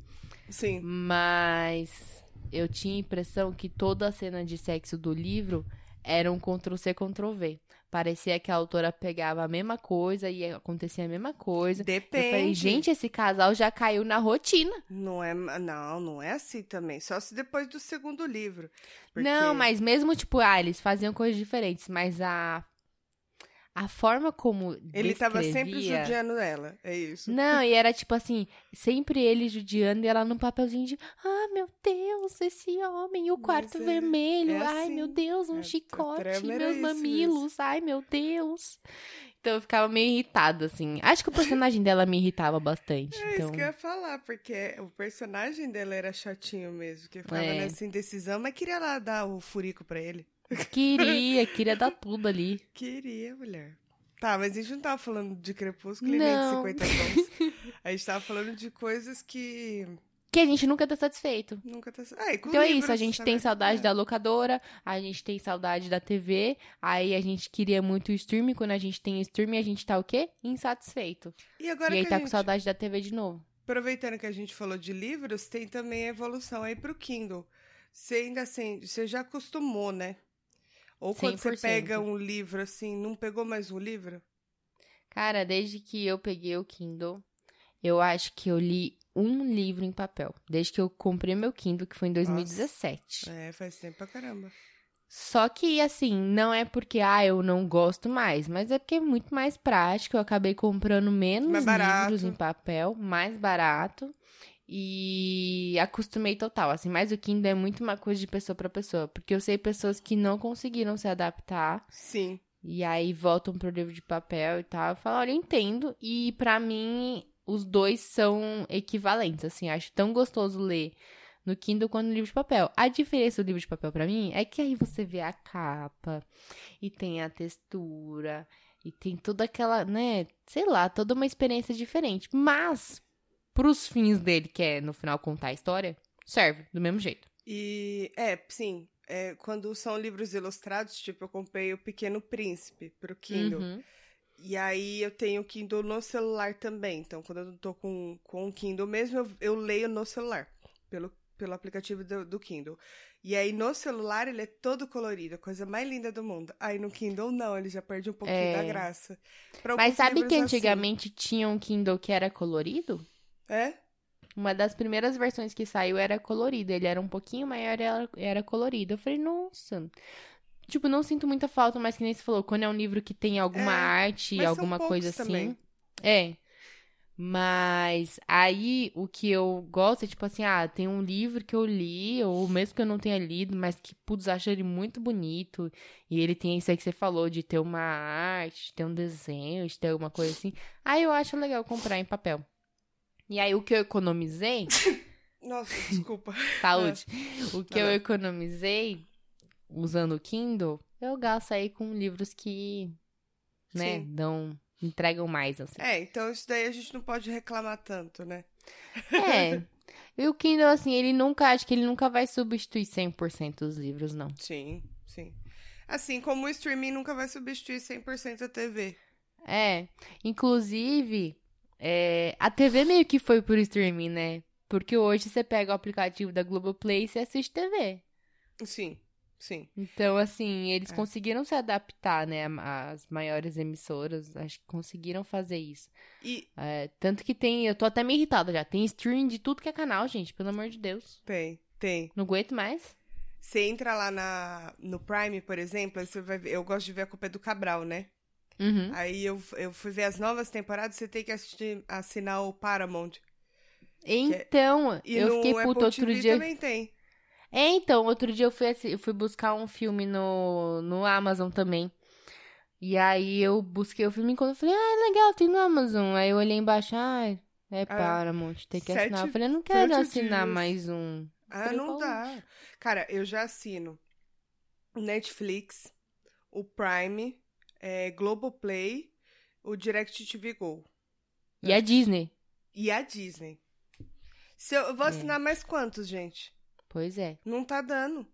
Sim. Mas eu tinha a impressão que toda a cena de sexo do livro era um Ctrl-C, Ctrl-V. Parecia que a autora pegava a mesma coisa e acontecia a mesma coisa. Depende. Eu falei, gente, esse casal já caiu na rotina. Não é, não, não é assim também. Só se depois do segundo livro. Porque- Não, mas mesmo, tipo, ah, eles faziam coisas diferentes, mas a. A forma como. Ele tava sempre judiando ela. É isso. Não, e era tipo assim, sempre ele judiando e ela num papelzinho de ah, meu Deus, esse homem, o quarto é- vermelho, é ai, assim. meu Deus, um A- a chicote, meus isso mamilos, ai, meu Deus. Então eu ficava meio irritada, assim. Acho que o personagem dela me irritava bastante. É então... isso que eu ia falar, porque o personagem dela era chatinho mesmo, que ficava É. nessa indecisão, mas queria lá dar o furico pra ele. Queria, queria dar tudo ali. Queria, mulher. Tá, mas a gente não tava falando de Crepúsculo e nem de Não. 50 tons. A gente tava falando de coisas que Que a gente nunca tá satisfeito. nunca tá... Ah, e com Então é isso, a gente tem saudade É. da locadora, a gente tem saudade da TV, aí a gente queria muito o streaming, quando a gente tem streaming a gente tá o quê? Insatisfeito. E agora e aí que tá a com gente... saudade da TV de novo. Aproveitando que a gente falou de livros, tem também a evolução aí pro Kindle. Você ainda assim, você já acostumou, né? Ou quando você 100%. pega um livro assim, não pegou mais um livro? Cara, desde que eu peguei o Kindle, eu acho que eu li um livro em papel. Desde que eu comprei meu Kindle, que foi em 2017. É, faz tempo pra caramba. Só que, assim, não é porque, ah, eu não gosto mais, mas é porque é muito mais prático. Eu acabei comprando menos livros em papel, mais barato. E acostumei total, assim, mas o Kindle é muito uma coisa de pessoa pra pessoa, porque eu sei pessoas que não conseguiram se adaptar Sim. e aí voltam pro livro de papel e tal. Eu falo, olha, eu entendo. E pra mim, os dois são equivalentes, assim. Acho tão gostoso ler no Kindle quanto no livro de papel. A diferença do livro de papel pra mim é que aí você vê a capa e tem a textura e tem toda aquela, né, sei lá, toda uma experiência diferente. Mas pros fins dele, que é no final contar a história, serve do mesmo jeito. E é, sim. É, quando são livros ilustrados, tipo, eu comprei o Pequeno Príncipe pro Kindle. Uhum. E aí eu tenho o Kindle no celular também. Então, quando eu não tô com, com o Kindle mesmo, eu, eu leio no celular. Pelo, pelo aplicativo do, do Kindle. E aí, no celular, ele é todo colorido. A coisa mais linda do mundo. Aí, no Kindle, não. Ele já perde um pouquinho É. da graça. Pra Mas sabe que assim, antigamente tinha um Kindle que era colorido? É? Uma das primeiras versões que saiu era colorido. Ele era um pouquinho maior e era, era colorido. Eu falei, nossa. Tipo, não sinto muita falta, mas que nem você falou, quando é um livro que tem alguma É, arte, alguma coisa assim. também. É. Mas aí o que eu gosto é tipo assim, ah, tem um livro que eu li, ou mesmo que eu não tenha lido, mas que, putz, acho ele muito bonito. E ele tem isso aí que você falou, de ter uma arte, de ter um desenho, de ter alguma coisa assim. Aí eu acho legal comprar em papel. E aí o que eu economizei, Nossa, desculpa. saúde, o que eu economizei usando o Kindle, eu gasto aí com livros que, né, Sim. dão, entregam mais, assim. É, então isso daí a gente não pode reclamar tanto, né? É. E o Kindle, assim, ele nunca, acho que ele nunca vai substituir 100% os livros, não. Sim, sim. Assim como o streaming nunca vai substituir 100% a TV. É. Inclusive, é, a TV meio que foi por streaming, né? Porque hoje você pega o aplicativo da Globoplay e você assiste TV. Sim, sim. Então, assim, eles É. conseguiram se adaptar, né? As maiores emissoras, acho que conseguiram fazer isso. E É, tanto que tem, eu tô até meio irritada já. Tem streaming de tudo que é canal, gente, pelo amor de Deus. tem, tem. Não aguento mais. Você entra lá na, no Prime, por exemplo, você vai ver. Eu gosto de ver a Copa do Cabral, né? Uhum. Aí eu, eu fui ver as novas temporadas, você tem que assistir, assinar o Paramount. Então, E eu fiquei Apple puta outro TV dia. também tem. É, então, outro dia eu fui, eu fui buscar um filme no, no Amazon também. E aí eu busquei o filme enquanto eu falei, ah, legal, tem no Amazon. Aí eu olhei embaixo, ah, é Paramount, tem que sete- assinar. Eu falei, eu não quero assinar dias. mais um. Ah, Falei, não dá. Cara, eu já assino Netflix, o Prime, é, Globoplay, o DirecTV Go. E a Disney? E a Disney. Se eu, eu vou É. assinar mais quantos, gente? Pois é, Não tá dando.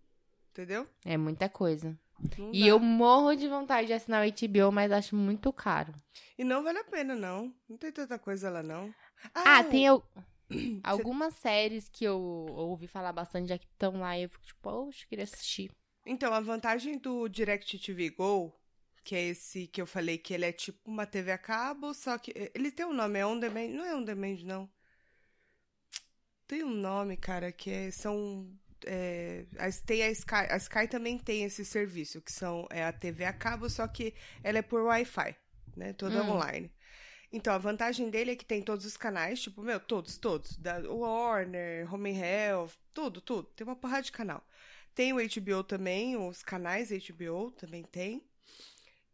Entendeu? é muita coisa. Não E dá. eu morro de vontade de assinar o HBO, mas acho muito caro. E não vale a pena, não. Não tem tanta coisa lá, não. Ah, o- tem al- algumas séries que eu ouvi falar bastante já que estão lá e eu fico tipo, poxa, queria assistir. Então, a vantagem do DirecTV Go, que é esse que eu falei que ele é tipo uma TV a cabo, só que ele tem um nome, é on demand, não é on demand não. Tem um nome, cara, que é, são é, tem a Sky, a Sky também tem esse serviço, que são é a TV a cabo, só que ela é por Wi-Fi, né? Toda hum. online. Então, a vantagem dele é que tem todos os canais, tipo, meu, todos, todos. Da Warner, Home Health, tudo, tudo. Tem uma porrada de canal. Tem o HBO também, os canais HBO também tem.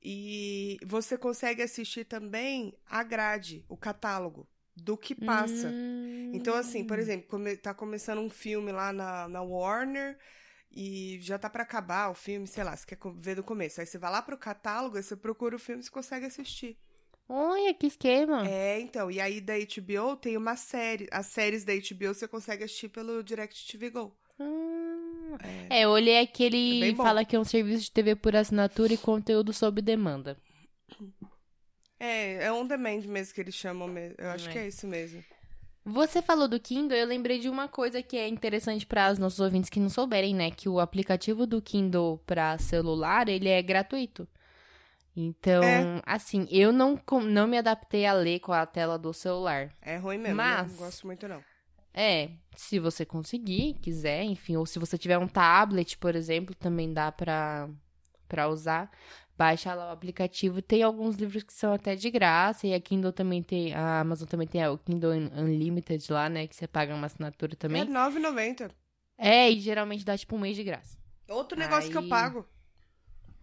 E você consegue assistir também a grade, o catálogo do que passa. Hum. Então, assim, por exemplo, come, tá começando um filme lá na, na Warner e já tá para acabar o filme, sei lá, você quer ver do começo. Aí você vai lá pro catálogo, aí você procura o filme e você consegue assistir. Olha, que esquema. É, então. E aí da HBO tem uma série. As séries da HBO você consegue assistir pelo DirecTV Go. Hum. É. é, eu olhei aqui, ele é fala que é um serviço de TV por assinatura e conteúdo sob demanda. É, é on demand mesmo que eles chamam mesmo. Eu acho é. que é isso mesmo. Você falou do Kindle, eu lembrei de uma coisa que é interessante para os nossos ouvintes que não souberem, né? Que o aplicativo do Kindle para celular, ele é gratuito. Então, é. assim, eu não, não me adaptei a ler com a tela do celular. É ruim mesmo, mas, não gosto muito não. É, se você conseguir, quiser, enfim, ou se você tiver um tablet, por exemplo, também dá pra, pra usar. Baixa lá o aplicativo. Tem alguns livros que são até de graça. E a Kindle também tem. A Amazon também tem o Kindle Unlimited lá, né? Que você paga uma assinatura também. É R$9,90. É, e geralmente dá tipo um mês de graça. Outro negócio Aí... que eu pago.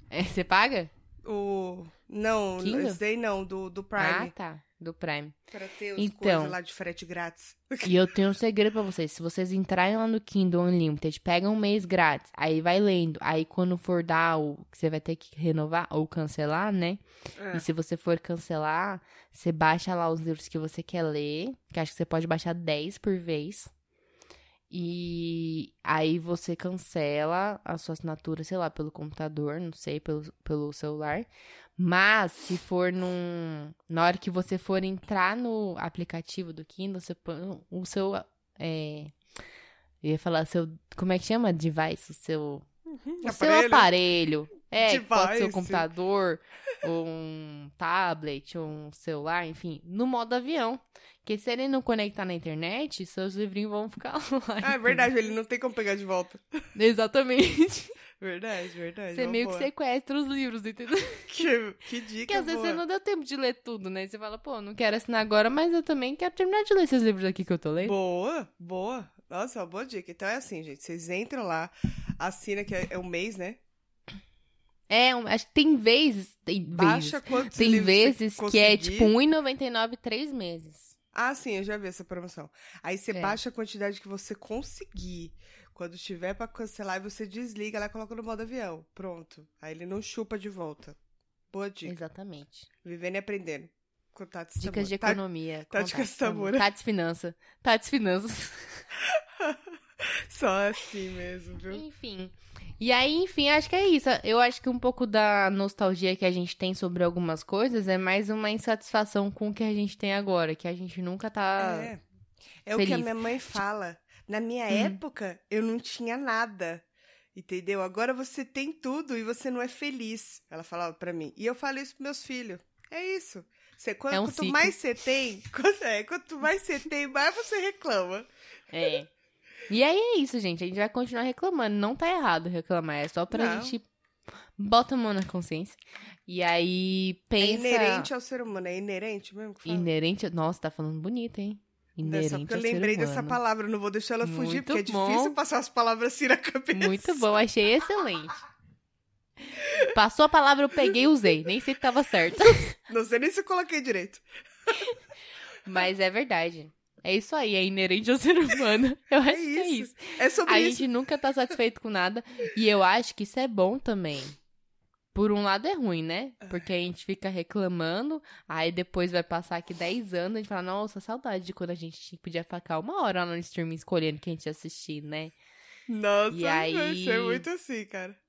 É, você paga? O. Não, Kindle? esse daí não, do, do Prime. Ah, tá. Do Prime. Pra ter os então, lá de frete grátis. E eu tenho um segredo pra vocês. Se vocês entrarem lá no Kindle Unlimited, pegam um mês grátis, aí vai lendo. Aí quando for dar o. que Você vai ter que renovar ou cancelar, né? É. E se você for cancelar, você baixa lá os livros que você quer ler. Que acho que você pode baixar 10 por vez. E aí você cancela a sua assinatura, sei lá, pelo computador, não sei, pelo, pelo celular. Mas se for num. Na hora que você for entrar no aplicativo do Kindle, você põe o seu. É, eu ia falar seu. Como é que chama? Device? O seu. Uhum, o aparelho. seu aparelho. É, Device. pode ser um computador, um tablet, ou um celular, enfim, no modo avião. Porque se ele não conectar na internet, seus livrinhos vão ficar lá. Ah, é verdade, ele não tem como pegar de volta. Exatamente. Verdade, verdade. Você meio boa. que sequestra os livros, entendeu? Que, que dica. Porque às vezes você não deu tempo de ler tudo, né? Você fala, pô, não quero assinar agora, mas eu também quero terminar de ler esses livros aqui que eu tô lendo. Boa, boa. Nossa, uma boa dica. Então é assim, gente. Vocês entram lá, assina, que é, é um mês, né? É, acho que tem vezes. Tem Baixa vezes, quantos Tem vezes que é tipo R$1,99 três meses. Ah, sim, eu já vi essa promoção. Aí você é. baixa a quantidade que você conseguir. Quando tiver para cancelar, você desliga, ela coloca no modo avião. Pronto. Aí ele não chupa de volta. Boa dica. Exatamente. Vivendo e aprendendo. Com Dicas de economia. Tati Samura. Tati Finança. Tati Finanças. Só assim mesmo, viu? Enfim. E aí, enfim, acho que é isso. Eu acho que um pouco da nostalgia que a gente tem sobre algumas coisas é mais uma insatisfação com o que a gente tem agora, que a gente nunca tá. É, é o que a minha mãe fala. Na minha hum. época, eu não tinha nada. Entendeu? Agora você tem tudo e você não é feliz. Ela falava para mim. E eu falo isso pros meus filhos. É isso. Você, quanto, é um quanto mais você tem, quanto, é, quanto mais você tem, mais você reclama. É. E aí é isso, gente. A gente vai continuar reclamando. Não tá errado reclamar. É só pra não. gente bota a mão na consciência. E aí pensa. É inerente ao ser humano, é inerente mesmo que fala? Inerente. Nossa, tá falando bonito, hein? Porque eu lembrei dessa palavra, não vou deixar ela fugir, Muito porque bom. é difícil passar as palavras assim na cabeça. Muito bom, achei excelente. Passou a palavra, eu peguei e usei. Nem sei se tava certo. Não sei nem se eu coloquei direito. Mas é verdade. É isso aí, é inerente ao ser humano. Eu é acho é que é isso. É sobre a isso. A gente nunca tá satisfeito com nada. E eu acho que isso é bom também. Por um lado é ruim, né? Porque a gente fica reclamando, aí depois vai passar aqui 10 anos, a gente fala, nossa, saudade de quando a gente podia ficar uma hora no streaming escolhendo quem a gente ia assistir, né? Nossa, e aí... vai ser muito assim, cara.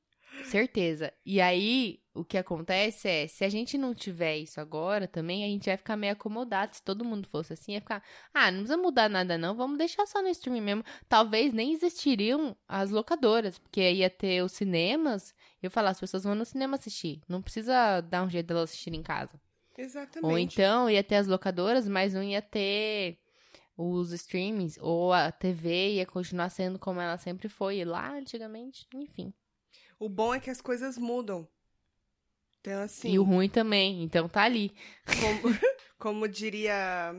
Certeza. E aí, o que acontece é, se a gente não tiver isso agora também, a gente vai ficar meio acomodado. Se todo mundo fosse assim, ia ficar, ah, não precisa mudar nada não, vamos deixar só no streaming mesmo. Talvez nem existiriam as locadoras, porque ia ter os cinemas, eu falar, as pessoas vão no cinema assistir, não precisa dar um jeito delas assistirem em casa. Exatamente. Ou então ia ter as locadoras, mas não ia ter os streamings, ou a TV ia continuar sendo como ela sempre foi lá antigamente, enfim. O bom é que as coisas mudam. Então, assim. E o ruim também, então tá ali. Como, como diria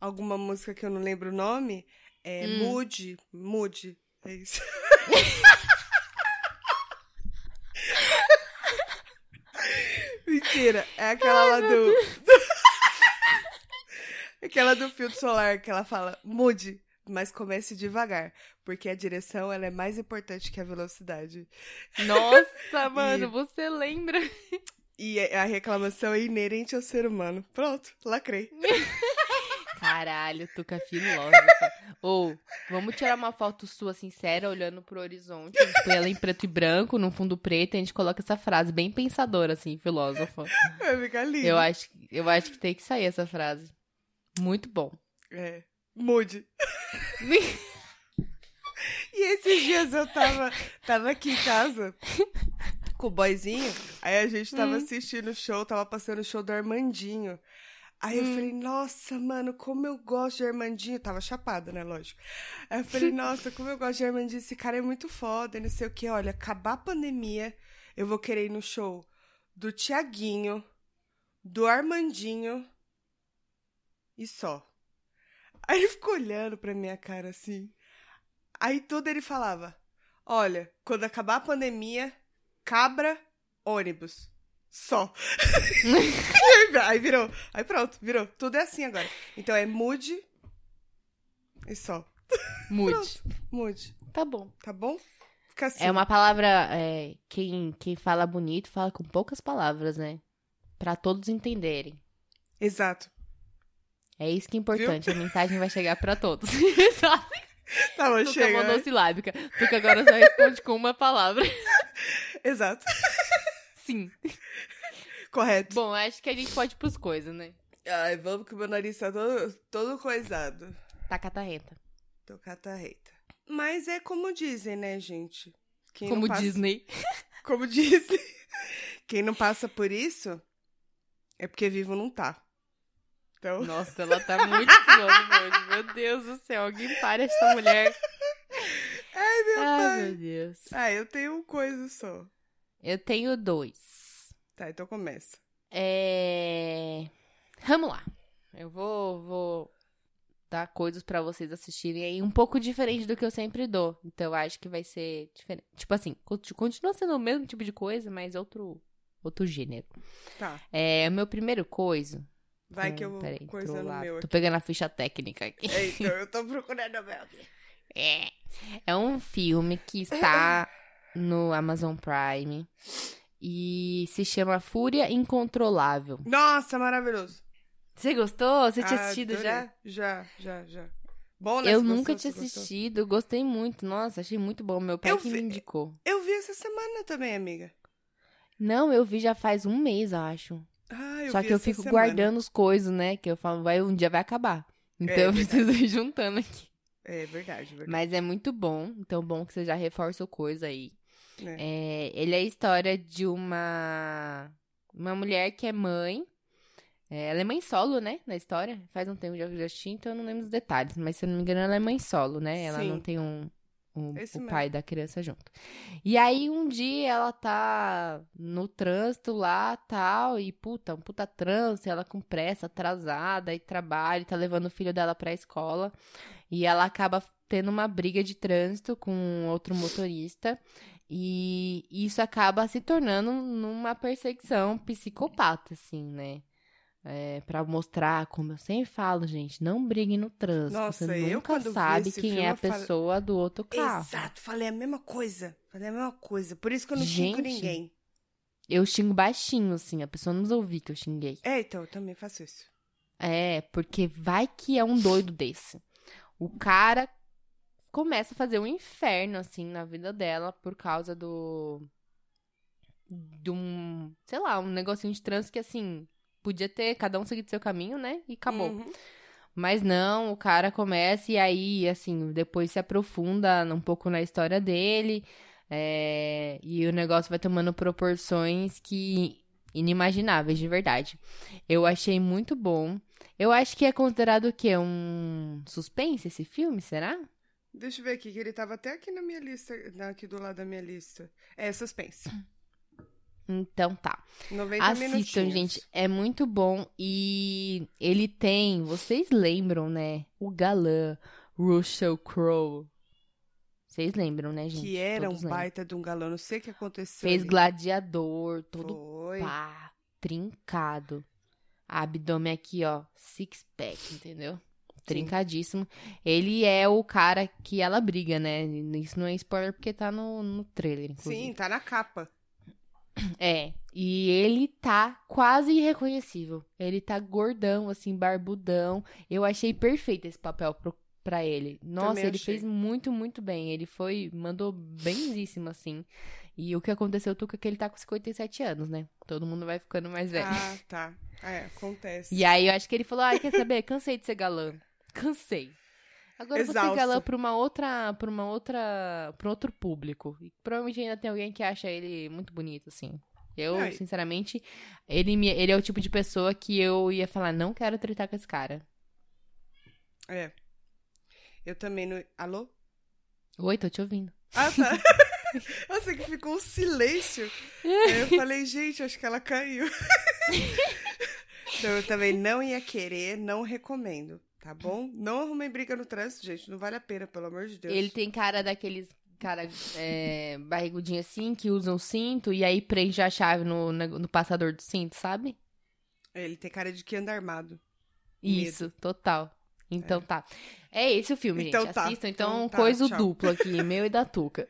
alguma música que eu não lembro o nome, é Hum. mude, mude. É isso. Mentira, é aquela lá do. aquela do filtro solar que ela fala, mude, mas comece devagar, porque a direção ela é mais importante que a velocidade. Nossa, mano, você lembra? E a reclamação é inerente ao ser humano. Pronto, lacrei. Caralho, Tuca filósofa. Ou, vamos tirar uma foto sua sincera olhando pro horizonte. Põe ela em preto e branco, no fundo preto, e a gente coloca essa frase bem pensadora, assim, filósofa. Vai ficar lindo. Eu acho, eu acho que tem que sair essa frase. Muito bom. É, mude. E esses dias eu tava, tava aqui em casa com o boyzinho, aí a gente tava Hum. assistindo o show, tava passando o show do Armandinho. Aí eu Hum. falei, nossa, mano, como eu gosto de Armandinho. Tava chapada, né, lógico. Aí eu falei, nossa, como eu gosto de Armandinho, esse cara é muito foda, e não sei o que. Olha, acabar a pandemia, eu vou querer ir no show do Tiaguinho, do Armandinho e só. Aí ele ficou olhando pra minha cara assim. Aí tudo ele falava: Olha, quando acabar a pandemia, cabra, ônibus. Só. aí virou. Aí pronto, virou. Tudo é assim agora. Então é mude e só. Mude. Mude. Tá bom. Tá bom? Fica assim. É uma palavra. é, quem, quem fala bonito fala com poucas palavras, né? Pra todos entenderem. Exato. É isso que é importante. A mensagem vai chegar pra todos. Tá bom, Tuca chega. silábica. Tuca agora só responde com uma palavra. Exato. Sim. Correto. Bom, acho que a gente pode ir pros coisas, né? Ai, vamos que o meu nariz tá todo, todo coisado. Tá catarreta. Tô catarreta. Mas é como dizem, né, gente? Quem Como passa- Disney. Como dizem. Quem não passa por isso é porque vivo não tá. Então, Nossa, ela tá muito filósofa hoje. Meu Deus do céu, alguém para essa mulher. ai meu Ai, pai. meu Deus. Ah, eu tenho uma coisa só. Eu tenho dois. Tá, então começa. É... Vamos lá. Eu vou, vou dar coisas pra vocês assistirem aí um pouco diferente do que eu sempre dou. Então eu acho que vai ser diferente. Tipo assim, conti- continua sendo o mesmo tipo de coisa, mas outro, outro gênero. Tá. É, o meu primeiro coisa. Vai Hum, que eu vou peraí, entrou coisando o lá. meu Tô aqui. pegando a ficha técnica aqui. Eita, eu tô procurando o meu aqui. É. É um filme que está no Amazon Prime e se chama Fúria Incontrolável. Nossa, maravilhoso. Você gostou? Você tinha Ah, assistido adorei. já? Já, já, já. Bom, né? Eu nunca tinha assistido, gostei muito. Nossa, achei muito bom. Meu pai Eu que vi- me indicou. Eu vi essa semana também, amiga. Não, eu vi já faz um mês, acho. Ah, eu Só que eu fico semana. guardando os coisas, né? Que eu falo, vai, um dia vai acabar. Então É eu preciso ir juntando aqui. É verdade, verdade. Mas é muito bom. Então, bom que você já reforça coisa aí. É. É, ele é a história de uma uma mulher que é mãe. É, ela é mãe solo, né? Na história. Faz um tempo já que eu já assisti, então eu não lembro os detalhes. Mas se eu não me engano, ela é mãe solo, né? Ela Sim. não tem um, Esse o mesmo. pai da criança junto. E aí, um dia, ela tá no trânsito lá, tal, e puta, um puta trânsito, ela com pressa, atrasada, e trabalha, e tá levando o filho dela pra escola. E ela acaba tendo uma briga de trânsito com outro motorista. E isso acaba se tornando numa perseguição psicopata, assim, né? É, para mostrar, como eu sempre falo, gente, não briguem no trânsito. Nossa, Você eu nunca vi sabe quem filme, é a eu pessoa do outro carro. Exato, falei a mesma coisa. Falei a mesma coisa. Por isso que eu não xingo Gente. ninguém. Eu xingo baixinho, assim, a pessoa não nos ouvir que eu xinguei. É, então, eu também faço isso. É, porque vai que é um doido desse. O cara começa a fazer um inferno, assim, na vida dela por causa do. de um, sei lá, um negocinho de trânsito que assim, podia ter cada um seguido seu caminho, né? E acabou. Uhum. Mas não, o cara começa e aí, assim, depois se aprofunda um pouco na história dele. é, e o negócio vai tomando proporções que inimagináveis, de verdade. Eu achei muito bom. Eu acho que é considerado o quê? Um suspense esse filme, será? Deixa eu ver aqui, que ele tava até aqui na minha lista, aqui do lado da minha lista. É suspense. Então tá. 90 Assistam, minutinhos. gente. É muito bom. E ele tem, vocês lembram, né? O galã Russell Crowe. Vocês lembram, né, gente? Que era um Todos lembram. baita de um galão, não sei o que aconteceu. Fez ali. gladiador, todo Foi. pá, trincado. Abdômen aqui, ó, six pack, entendeu? Trincadíssimo. Ele é o cara que ela briga, né? Isso não é spoiler porque tá no, no trailer, inclusive. Sim, tá na capa. É. E ele tá quase irreconhecível. Ele tá gordão, assim, barbudão. Eu achei perfeito esse papel pro, pra ele. Nossa, Também ele achei. fez muito, muito bem. Ele foi, mandou benzíssimo, assim. E o que aconteceu, Tuca, é que ele tá com 57 anos, né? Todo mundo vai ficando mais velho. Ah, tá. É, acontece. E aí eu acho que ele falou: ah, quer saber? Cansei de ser galã. Cansei. Agora eu Exausto. galã pra uma outra. pra uma outra. pra outro público. E provavelmente ainda tem alguém que acha ele muito bonito, assim. Eu, Ai. sinceramente, ele, me, ele é o tipo de pessoa que eu ia falar, não quero tretar com esse cara. É. Eu também não. Alô? Oi, tô te ouvindo. Ah, tá. Nossa, que ficou um silêncio. Aí eu falei, gente, acho que ela caiu. então eu também não ia querer, não recomendo, tá bom? Não arrumei briga no trânsito, gente. Não vale a pena, pelo amor de Deus. Ele tem cara daqueles cara é, barrigudinho assim, que usam cinto e aí prende a chave no, no, passador do cinto, sabe? Ele tem cara de que anda armado. Isso, total. Então tá. É esse o filme, Então gente. tá. Assistam. Então, Então tá, coisa tchau. duplo aqui, meu e da Tuca.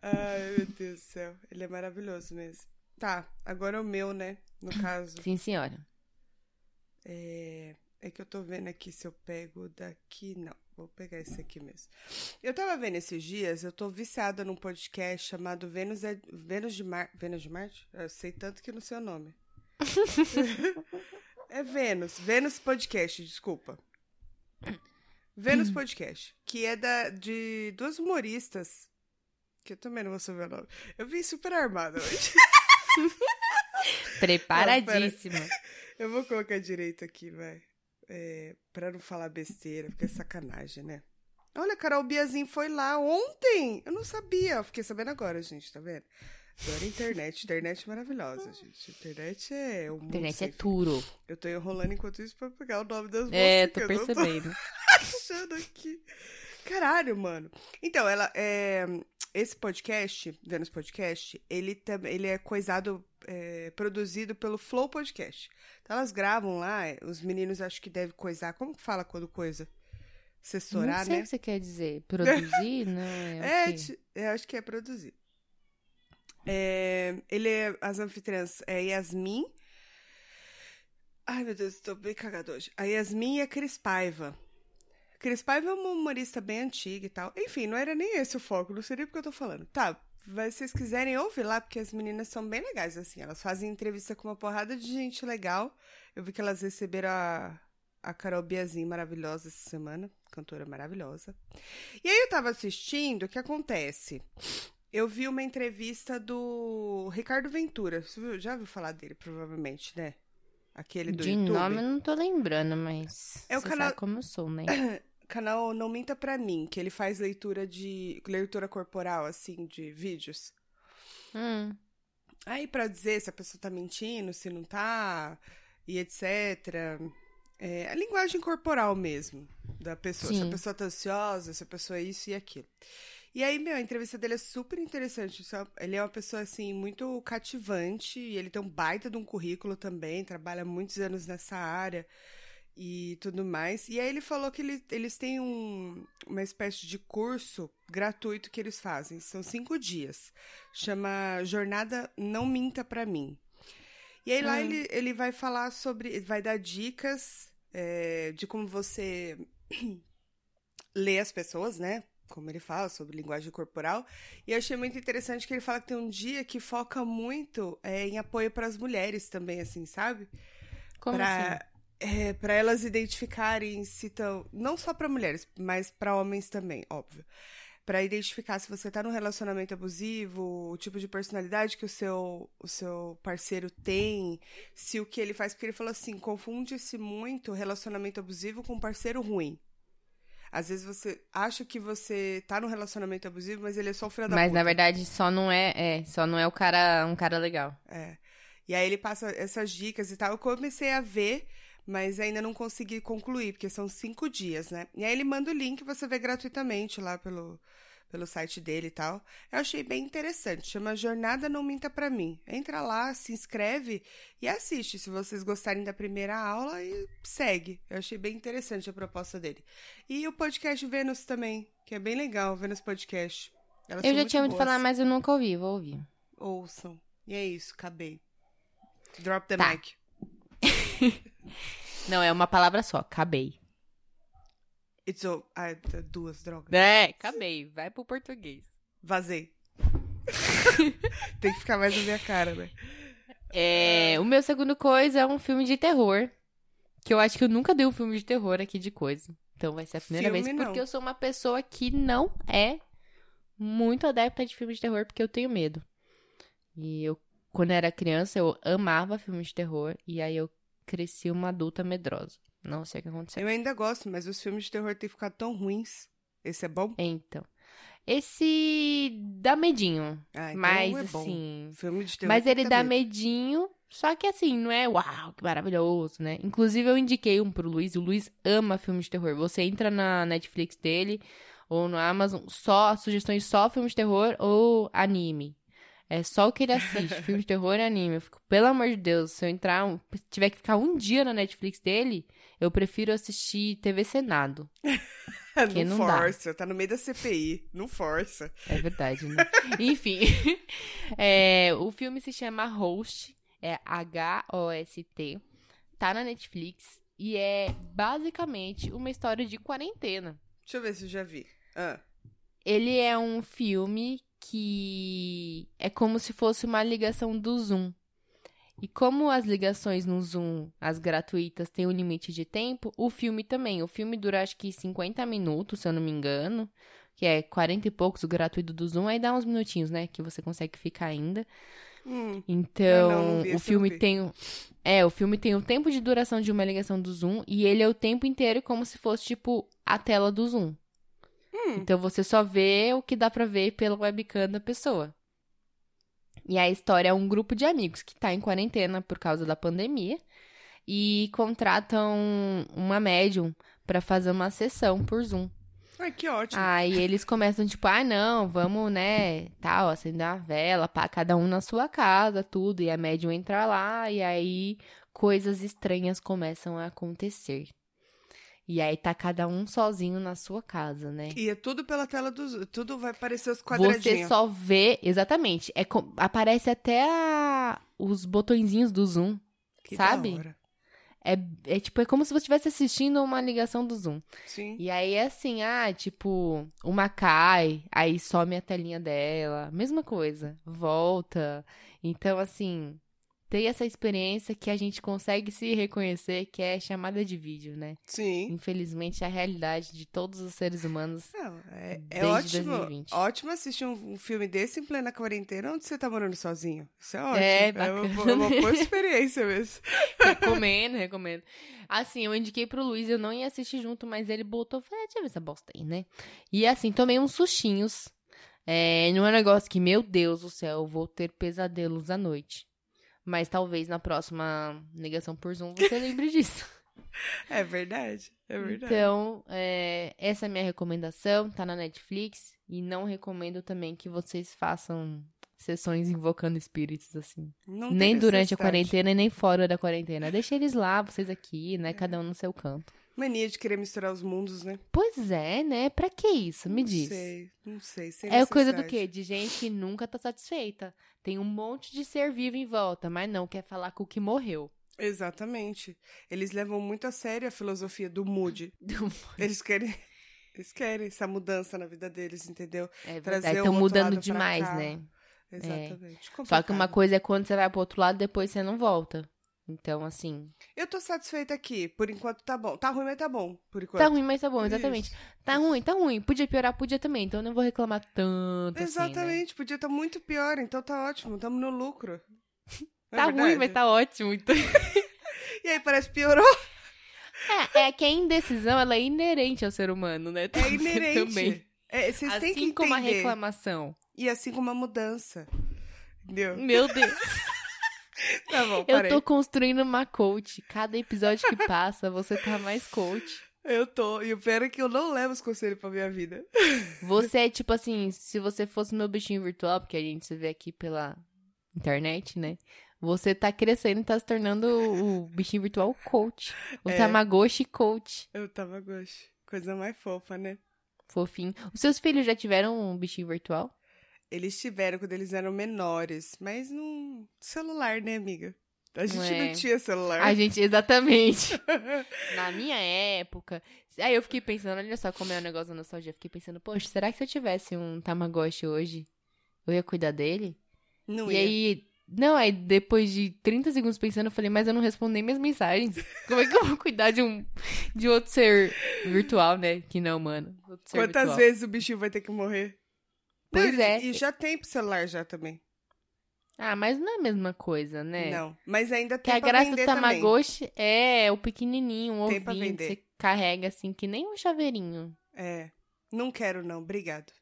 Ai, meu Deus do céu. Ele é maravilhoso mesmo. Tá, agora o meu, né? No caso. Sim, senhora. É... é que eu tô vendo aqui se eu pego daqui. Não, vou pegar esse aqui mesmo. Eu tava vendo esses dias, eu tô viciada num podcast chamado Vênus, é... Vênus de Mar... Vênus de Marte? Eu sei tanto que não sei o nome. é Vênus. Vênus Podcast, desculpa. Vênus Podcast, que é da, de duas humoristas, que eu também não vou saber o nome. Eu vim super armada hoje. Preparadíssima. Eu vou colocar direito aqui, vai. É, pra não falar besteira, porque é sacanagem, né? Olha, Carol Biazin foi lá ontem. Eu não sabia. Eu fiquei sabendo agora, gente, tá vendo? Agora a internet. Internet é maravilhosa, gente. Internet é o mundo Internet é tudo. Eu tô enrolando enquanto isso pra pegar o nome das É, moças. tô eu não percebendo. achando aqui. Caralho, mano. Então, ela é. Esse podcast, Vênus Podcast, ele, tam- ele é coisado, é, produzido pelo Flow Podcast. Então elas gravam lá, é, os meninos acho que devem coisar. Como que fala quando coisa? Assessorar, não sei né? o que você quer dizer. Produzir? Não, é, É, ti- eu acho que é produzir. É, ele é, as anfitriãs é Yasmin. Ai, meu Deus, tô bem cagado hoje. A Yasmin e a Cris Paiva. Cris Paiva é uma humorista bem antiga e tal. Enfim, não era nem esse o foco, não nem porque eu tô falando. Tá, mas vocês quiserem, ouve lá, porque as meninas são bem legais, assim. Elas fazem entrevista com uma porrada de gente legal. Eu vi que elas receberam a, a Carol Biazin, maravilhosa, essa semana. Cantora maravilhosa. E aí eu tava assistindo, o que acontece? Eu vi uma entrevista do Ricardo Ventura. Você já ouviu falar dele, provavelmente, né? Aquele do De YouTube. nome eu não tô lembrando, mas. É o canal- como eu sou, né? Canal Não Minta Pra Mim, que ele faz leitura de... Leitura corporal, assim, de vídeos. hum, Aí, pra dizer se a pessoa tá mentindo, se não tá, e etc. É, a linguagem corporal mesmo da pessoa. Se a Sim. pessoa tá ansiosa, se a pessoa é isso e aquilo. E aí, meu, a entrevista dele é super interessante. Ele é uma pessoa, assim, muito cativante. E ele tem um baita de um currículo também. Trabalha muitos anos nessa área e tudo mais. E aí ele falou que ele- eles têm um- uma espécie de curso gratuito que eles fazem. São cinco dias. Chama Jornada Não Minta Pra Mim. E aí lá Hum. ele, ele vai falar sobre. Vai dar dicas é, de como você lê as pessoas, né? Como ele fala, sobre linguagem corporal. E eu achei muito interessante que ele fala que tem um dia que foca muito é, em apoio para as mulheres também, assim, sabe? Como pra, assim? é, para elas identificarem se tão, não só para mulheres, mas para homens também, óbvio. Pra identificar se você tá num relacionamento abusivo, o tipo de personalidade que o seu, o seu parceiro tem, se o que ele faz, porque ele falou assim, confunde-se muito relacionamento abusivo com parceiro ruim. Às vezes você acha que você tá num relacionamento abusivo, mas ele é só o filho da Mas puta. na verdade só não é, é, só não é o cara, um cara legal. É. E aí ele passa essas dicas e tal. Eu comecei a ver, mas ainda não consegui concluir, porque são cinco dias, né? E aí ele manda o link, você vê gratuitamente lá pelo, pelo site dele e tal. Eu achei bem interessante. Chama Jornada Não Minta Pra Mim. Entra lá, se inscreve e assiste, se vocês gostarem da primeira aula e segue. Eu achei bem interessante a proposta dele. E o podcast Vênus também, que é bem legal, Vênus Podcast. Elas eu já tinha ouvido falar, mas eu nunca ouvi, vou ouvir. Ouçam. E é isso, acabei. Drop the Tá. mic. Não, é uma palavra só, acabei. It's o... Ah, t- duas drogas. É, acabei, vai pro português. Vazei. Tem que ficar mais na minha cara, né? É, o meu segundo coisa é um filme de terror. Que eu acho que eu nunca dei um filme de terror aqui de coisa. Então vai ser a primeira Filme, vez. não. Porque eu sou uma pessoa que não é muito adepta de filme de terror, porque eu tenho medo. E eu, quando eu era criança, eu amava filmes de terror. E aí eu cresci uma adulta medrosa. Não sei o que aconteceu. Eu ainda gosto, mas os filmes de terror têm ficado tão ruins. Esse é bom? Então. Esse dá medinho. Ah, então mas, é bom. assim. Filme de terror Mas ele dá medo. medinho, só que assim, não é uau, que maravilhoso, né? Inclusive, eu indiquei um pro Luiz, o Luiz ama filmes de terror. Você entra na Netflix dele ou no Amazon, só sugestões só filmes de terror ou anime. É só o que ele assiste, filme de terror e anime. Eu fico, pelo amor de Deus, se eu entrar, um- tiver que ficar um dia na Netflix dele, eu prefiro assistir TV Senado. não, não dá. força, tá no meio da CPI. Não força. É verdade, né? Enfim, é, o filme se chama Host, é H-O-S-T, tá na Netflix e é basicamente uma história de quarentena. Deixa eu ver se eu já vi. Ah, Ele é um filme que é como se fosse uma ligação do Zoom. E como as ligações no Zoom, as gratuitas, têm um limite de tempo, o filme também. O filme dura acho que 50 minutos, se eu não me engano. Que é 40 e poucos o gratuito do Zoom, aí dá uns minutinhos, né? Que você consegue ficar ainda. hum, Então, Ah, não, não vi, o filme tem. É, o filme tem o tempo de duração de uma ligação do Zoom e ele é o tempo inteiro como se fosse, tipo, a tela do Zoom. Hum. Então você só vê o que dá pra ver pela webcam da pessoa. E a história é um grupo de amigos que tá em quarentena por causa da pandemia e contratam uma médium pra fazer uma sessão por Zoom. Ai, que ótimo. Aí eles começam, tipo, ah, não, vamos, né, tal, acender uma vela, pá, cada um na sua casa, tudo. E a médium entra lá, e aí coisas estranhas começam a acontecer. E aí tá cada um sozinho na sua casa, né? E é tudo pela tela dos. Tudo vai aparecer os Você quadradinhos. só vê, exatamente, é com- aparece até a- os botõezinhos do Zoom. Que sabe? É, é tipo, é como se você estivesse assistindo uma ligação do Zoom. Sim. E aí é assim, ah, tipo, uma cai, aí some a telinha dela, mesma coisa, volta. Então, assim, tem essa experiência que a gente consegue se reconhecer, que é chamada de vídeo, né? Sim. Infelizmente, é a realidade de todos os seres humanos. Não, é, é ótimo, 2020. ótimo assistir um, um filme desse em plena quarentena onde você tá morando sozinho. Isso é ótimo. É, uma, bacana. uma boa experiência mesmo. recomendo, recomendo. Assim, eu indiquei pro Luiz, eu não ia assistir junto, mas ele botou, falei, ah, deixa eu ver essa bosta aí, né? E assim, tomei uns sustinhos. É, não é um negócio que, meu Deus do céu, eu vou ter pesadelos à noite. Mas talvez na próxima ligação por Zoom você lembre disso. É verdade. É verdade. Então, é, essa é a minha recomendação, tá na Netflix. E não recomendo também que vocês façam sessões invocando espíritos, assim. Não nem durante a quarentena e nem fora da quarentena. Deixa eles lá, vocês aqui, né? Cada um no seu canto. Mania de querer misturar os mundos, né? Pois é, né? Pra que isso? Me não diz. sei, não sei. sem É coisa do quê? De gente que nunca tá satisfeita. Tem um monte de ser vivo em volta, mas não quer falar com o que morreu. Exatamente. Eles levam muito a sério a filosofia do mood. Eles querem. Eles querem essa mudança na vida deles, entendeu? É verdade. Estão mudando demais, né? Exatamente. Só que uma coisa é quando você vai pro outro lado, depois você não volta. Então, assim. Eu tô satisfeita aqui. Por enquanto tá bom. Tá ruim, mas tá bom. Por enquanto. Tá ruim, mas tá bom, exatamente. Isso. Tá ruim, tá ruim. Podia piorar, podia também. Então eu não vou reclamar tanto. assim, né? Exatamente. Podia estar muito pior, então tá ótimo. Tamo no lucro. É Tá ruim, verdade? mas tá ótimo. Então... E aí, parece que piorou. É, é que a indecisão, ela é inerente ao ser humano, né? É Também- inerente. Também. É, vocês têm que Assim como a entender. reclamação. E assim como a mudança. Entendeu? Meu Deus. Tá bom, Eu parei. tô construindo uma coach. Cada episódio que passa, você tá mais coach. Eu tô. E o pior é que eu não levo os conselhos pra minha vida. Você é tipo assim, se você fosse meu bichinho virtual, porque a gente se vê aqui pela internet, né? Você tá crescendo e tá se tornando o bichinho virtual coach. O É. Tamagotchi coach. Eu tava gosto. Coisa mais fofa, né? Fofinho. Os seus filhos já tiveram um bichinho virtual? Eles tiveram quando eles eram menores, mas não. Celular, né, amiga? A gente É. não tinha celular. A gente, exatamente. Na minha época. Aí eu fiquei pensando, olha só como é o negócio da nostalgia. Eu fiquei pensando, poxa, será que se eu tivesse um Tamagotchi hoje, eu ia cuidar dele? Não e ia. aí. Não, aí depois de 30 segundos pensando, eu falei, mas eu não respondo nem minhas mensagens. Como é que eu vou cuidar de um de outro ser virtual, né? Que não, mano. Quantas virtual. vezes o bichinho vai ter que morrer? Pois Não, é. E já tem pro celular já também. Ah, mas não é a mesma coisa, né? Não. Mas ainda Que tem a pra graça do vender também. Tamagotchi é o pequenininho, um Tem ovinho que você carrega assim, que nem um chaveirinho. É. Não quero, não. Obrigado.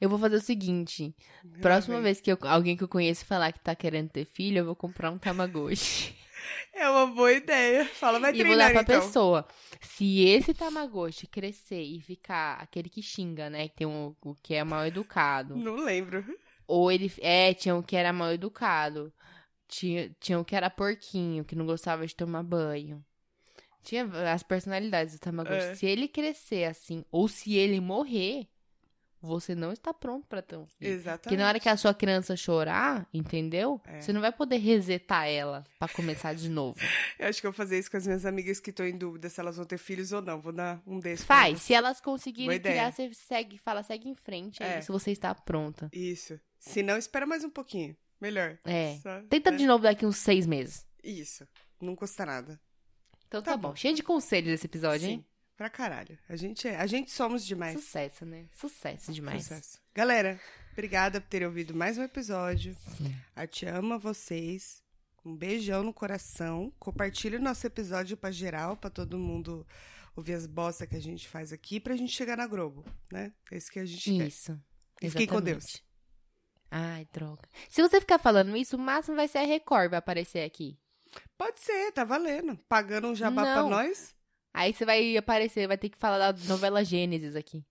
Eu vou fazer o seguinte: próxima Lá vem. vez que eu- alguém que eu conheço falar que tá querendo ter filho, eu vou comprar um Tamagotchi. É uma boa ideia. Fala, vai e vou treinar dar pra então. pessoa. Se esse Tamagotchi crescer e ficar aquele que xinga, né? Que tem um, o que é mal educado. Não lembro. Ou ele. É, tinha um que era mal educado. Tinha, tinha um que era porquinho, que não gostava de tomar banho. Tinha as personalidades do Tamagotchi. É. Se ele crescer assim, ou se ele morrer, você não está pronto pra ter um filho. Exatamente. Porque na hora que a sua criança chorar, entendeu? É. Você não vai poder resetar ela pra começar de novo. Eu acho que eu vou fazer isso com as minhas amigas que estão em dúvida se elas vão ter filhos ou não. Vou dar um desses. Faz. Se elas conseguirem criar, você segue, fala, segue em frente. É, É. isso, você está pronta. Isso. Se não, espera mais um pouquinho. Melhor. É. Só- Tenta né? de novo daqui uns seis meses. Isso. Não custa nada. Então tá, Tá bom. bom. Cheio de conselhos esse episódio, hein? Pra caralho. A gente, é, a gente somos demais. Sucesso, né? Sucesso demais. Sucesso. Galera, obrigada por terem ouvido mais um episódio. Sim. A Te ama vocês. Um beijão no coração. Compartilhe o nosso episódio pra geral, pra todo mundo ouvir as bostas que a gente faz aqui, pra gente chegar na Globo, né? Esse que a gente quer. Isso. E fiquem com. Deus. Ai, droga. Se você ficar falando isso, o máximo vai ser a Record vai aparecer aqui. Pode ser, tá valendo. Pagando um jabá pra Não. nós. Aí você vai aparecer, vai ter que falar da novela Gênesis aqui.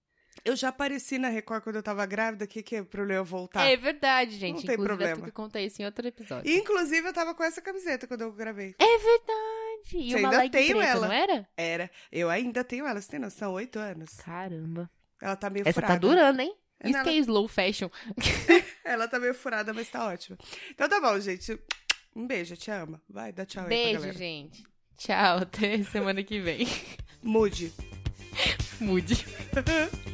Eu já apareci na Record quando eu tava grávida. O que, que é problema eu voltar? É verdade, gente. Não tem Inclusive, problema. eu que contei isso em outro episódio. Inclusive, eu tava com essa camiseta quando eu gravei. É verdade. E Você uma ainda tem preta, ela. não era? Era. Eu ainda tenho ela, você tem noção? Oito anos. Caramba. Ela tá meio Essa furada. tá durando, hein? É, Isso não, que é slow fashion. Ela tá meio furada, mas tá ótima. Então tá bom, gente. Um beijo, te amo. Vai, dá tchau aí pra Beijo, galera. gente. Tchau, até semana que vem. Mude. Mude.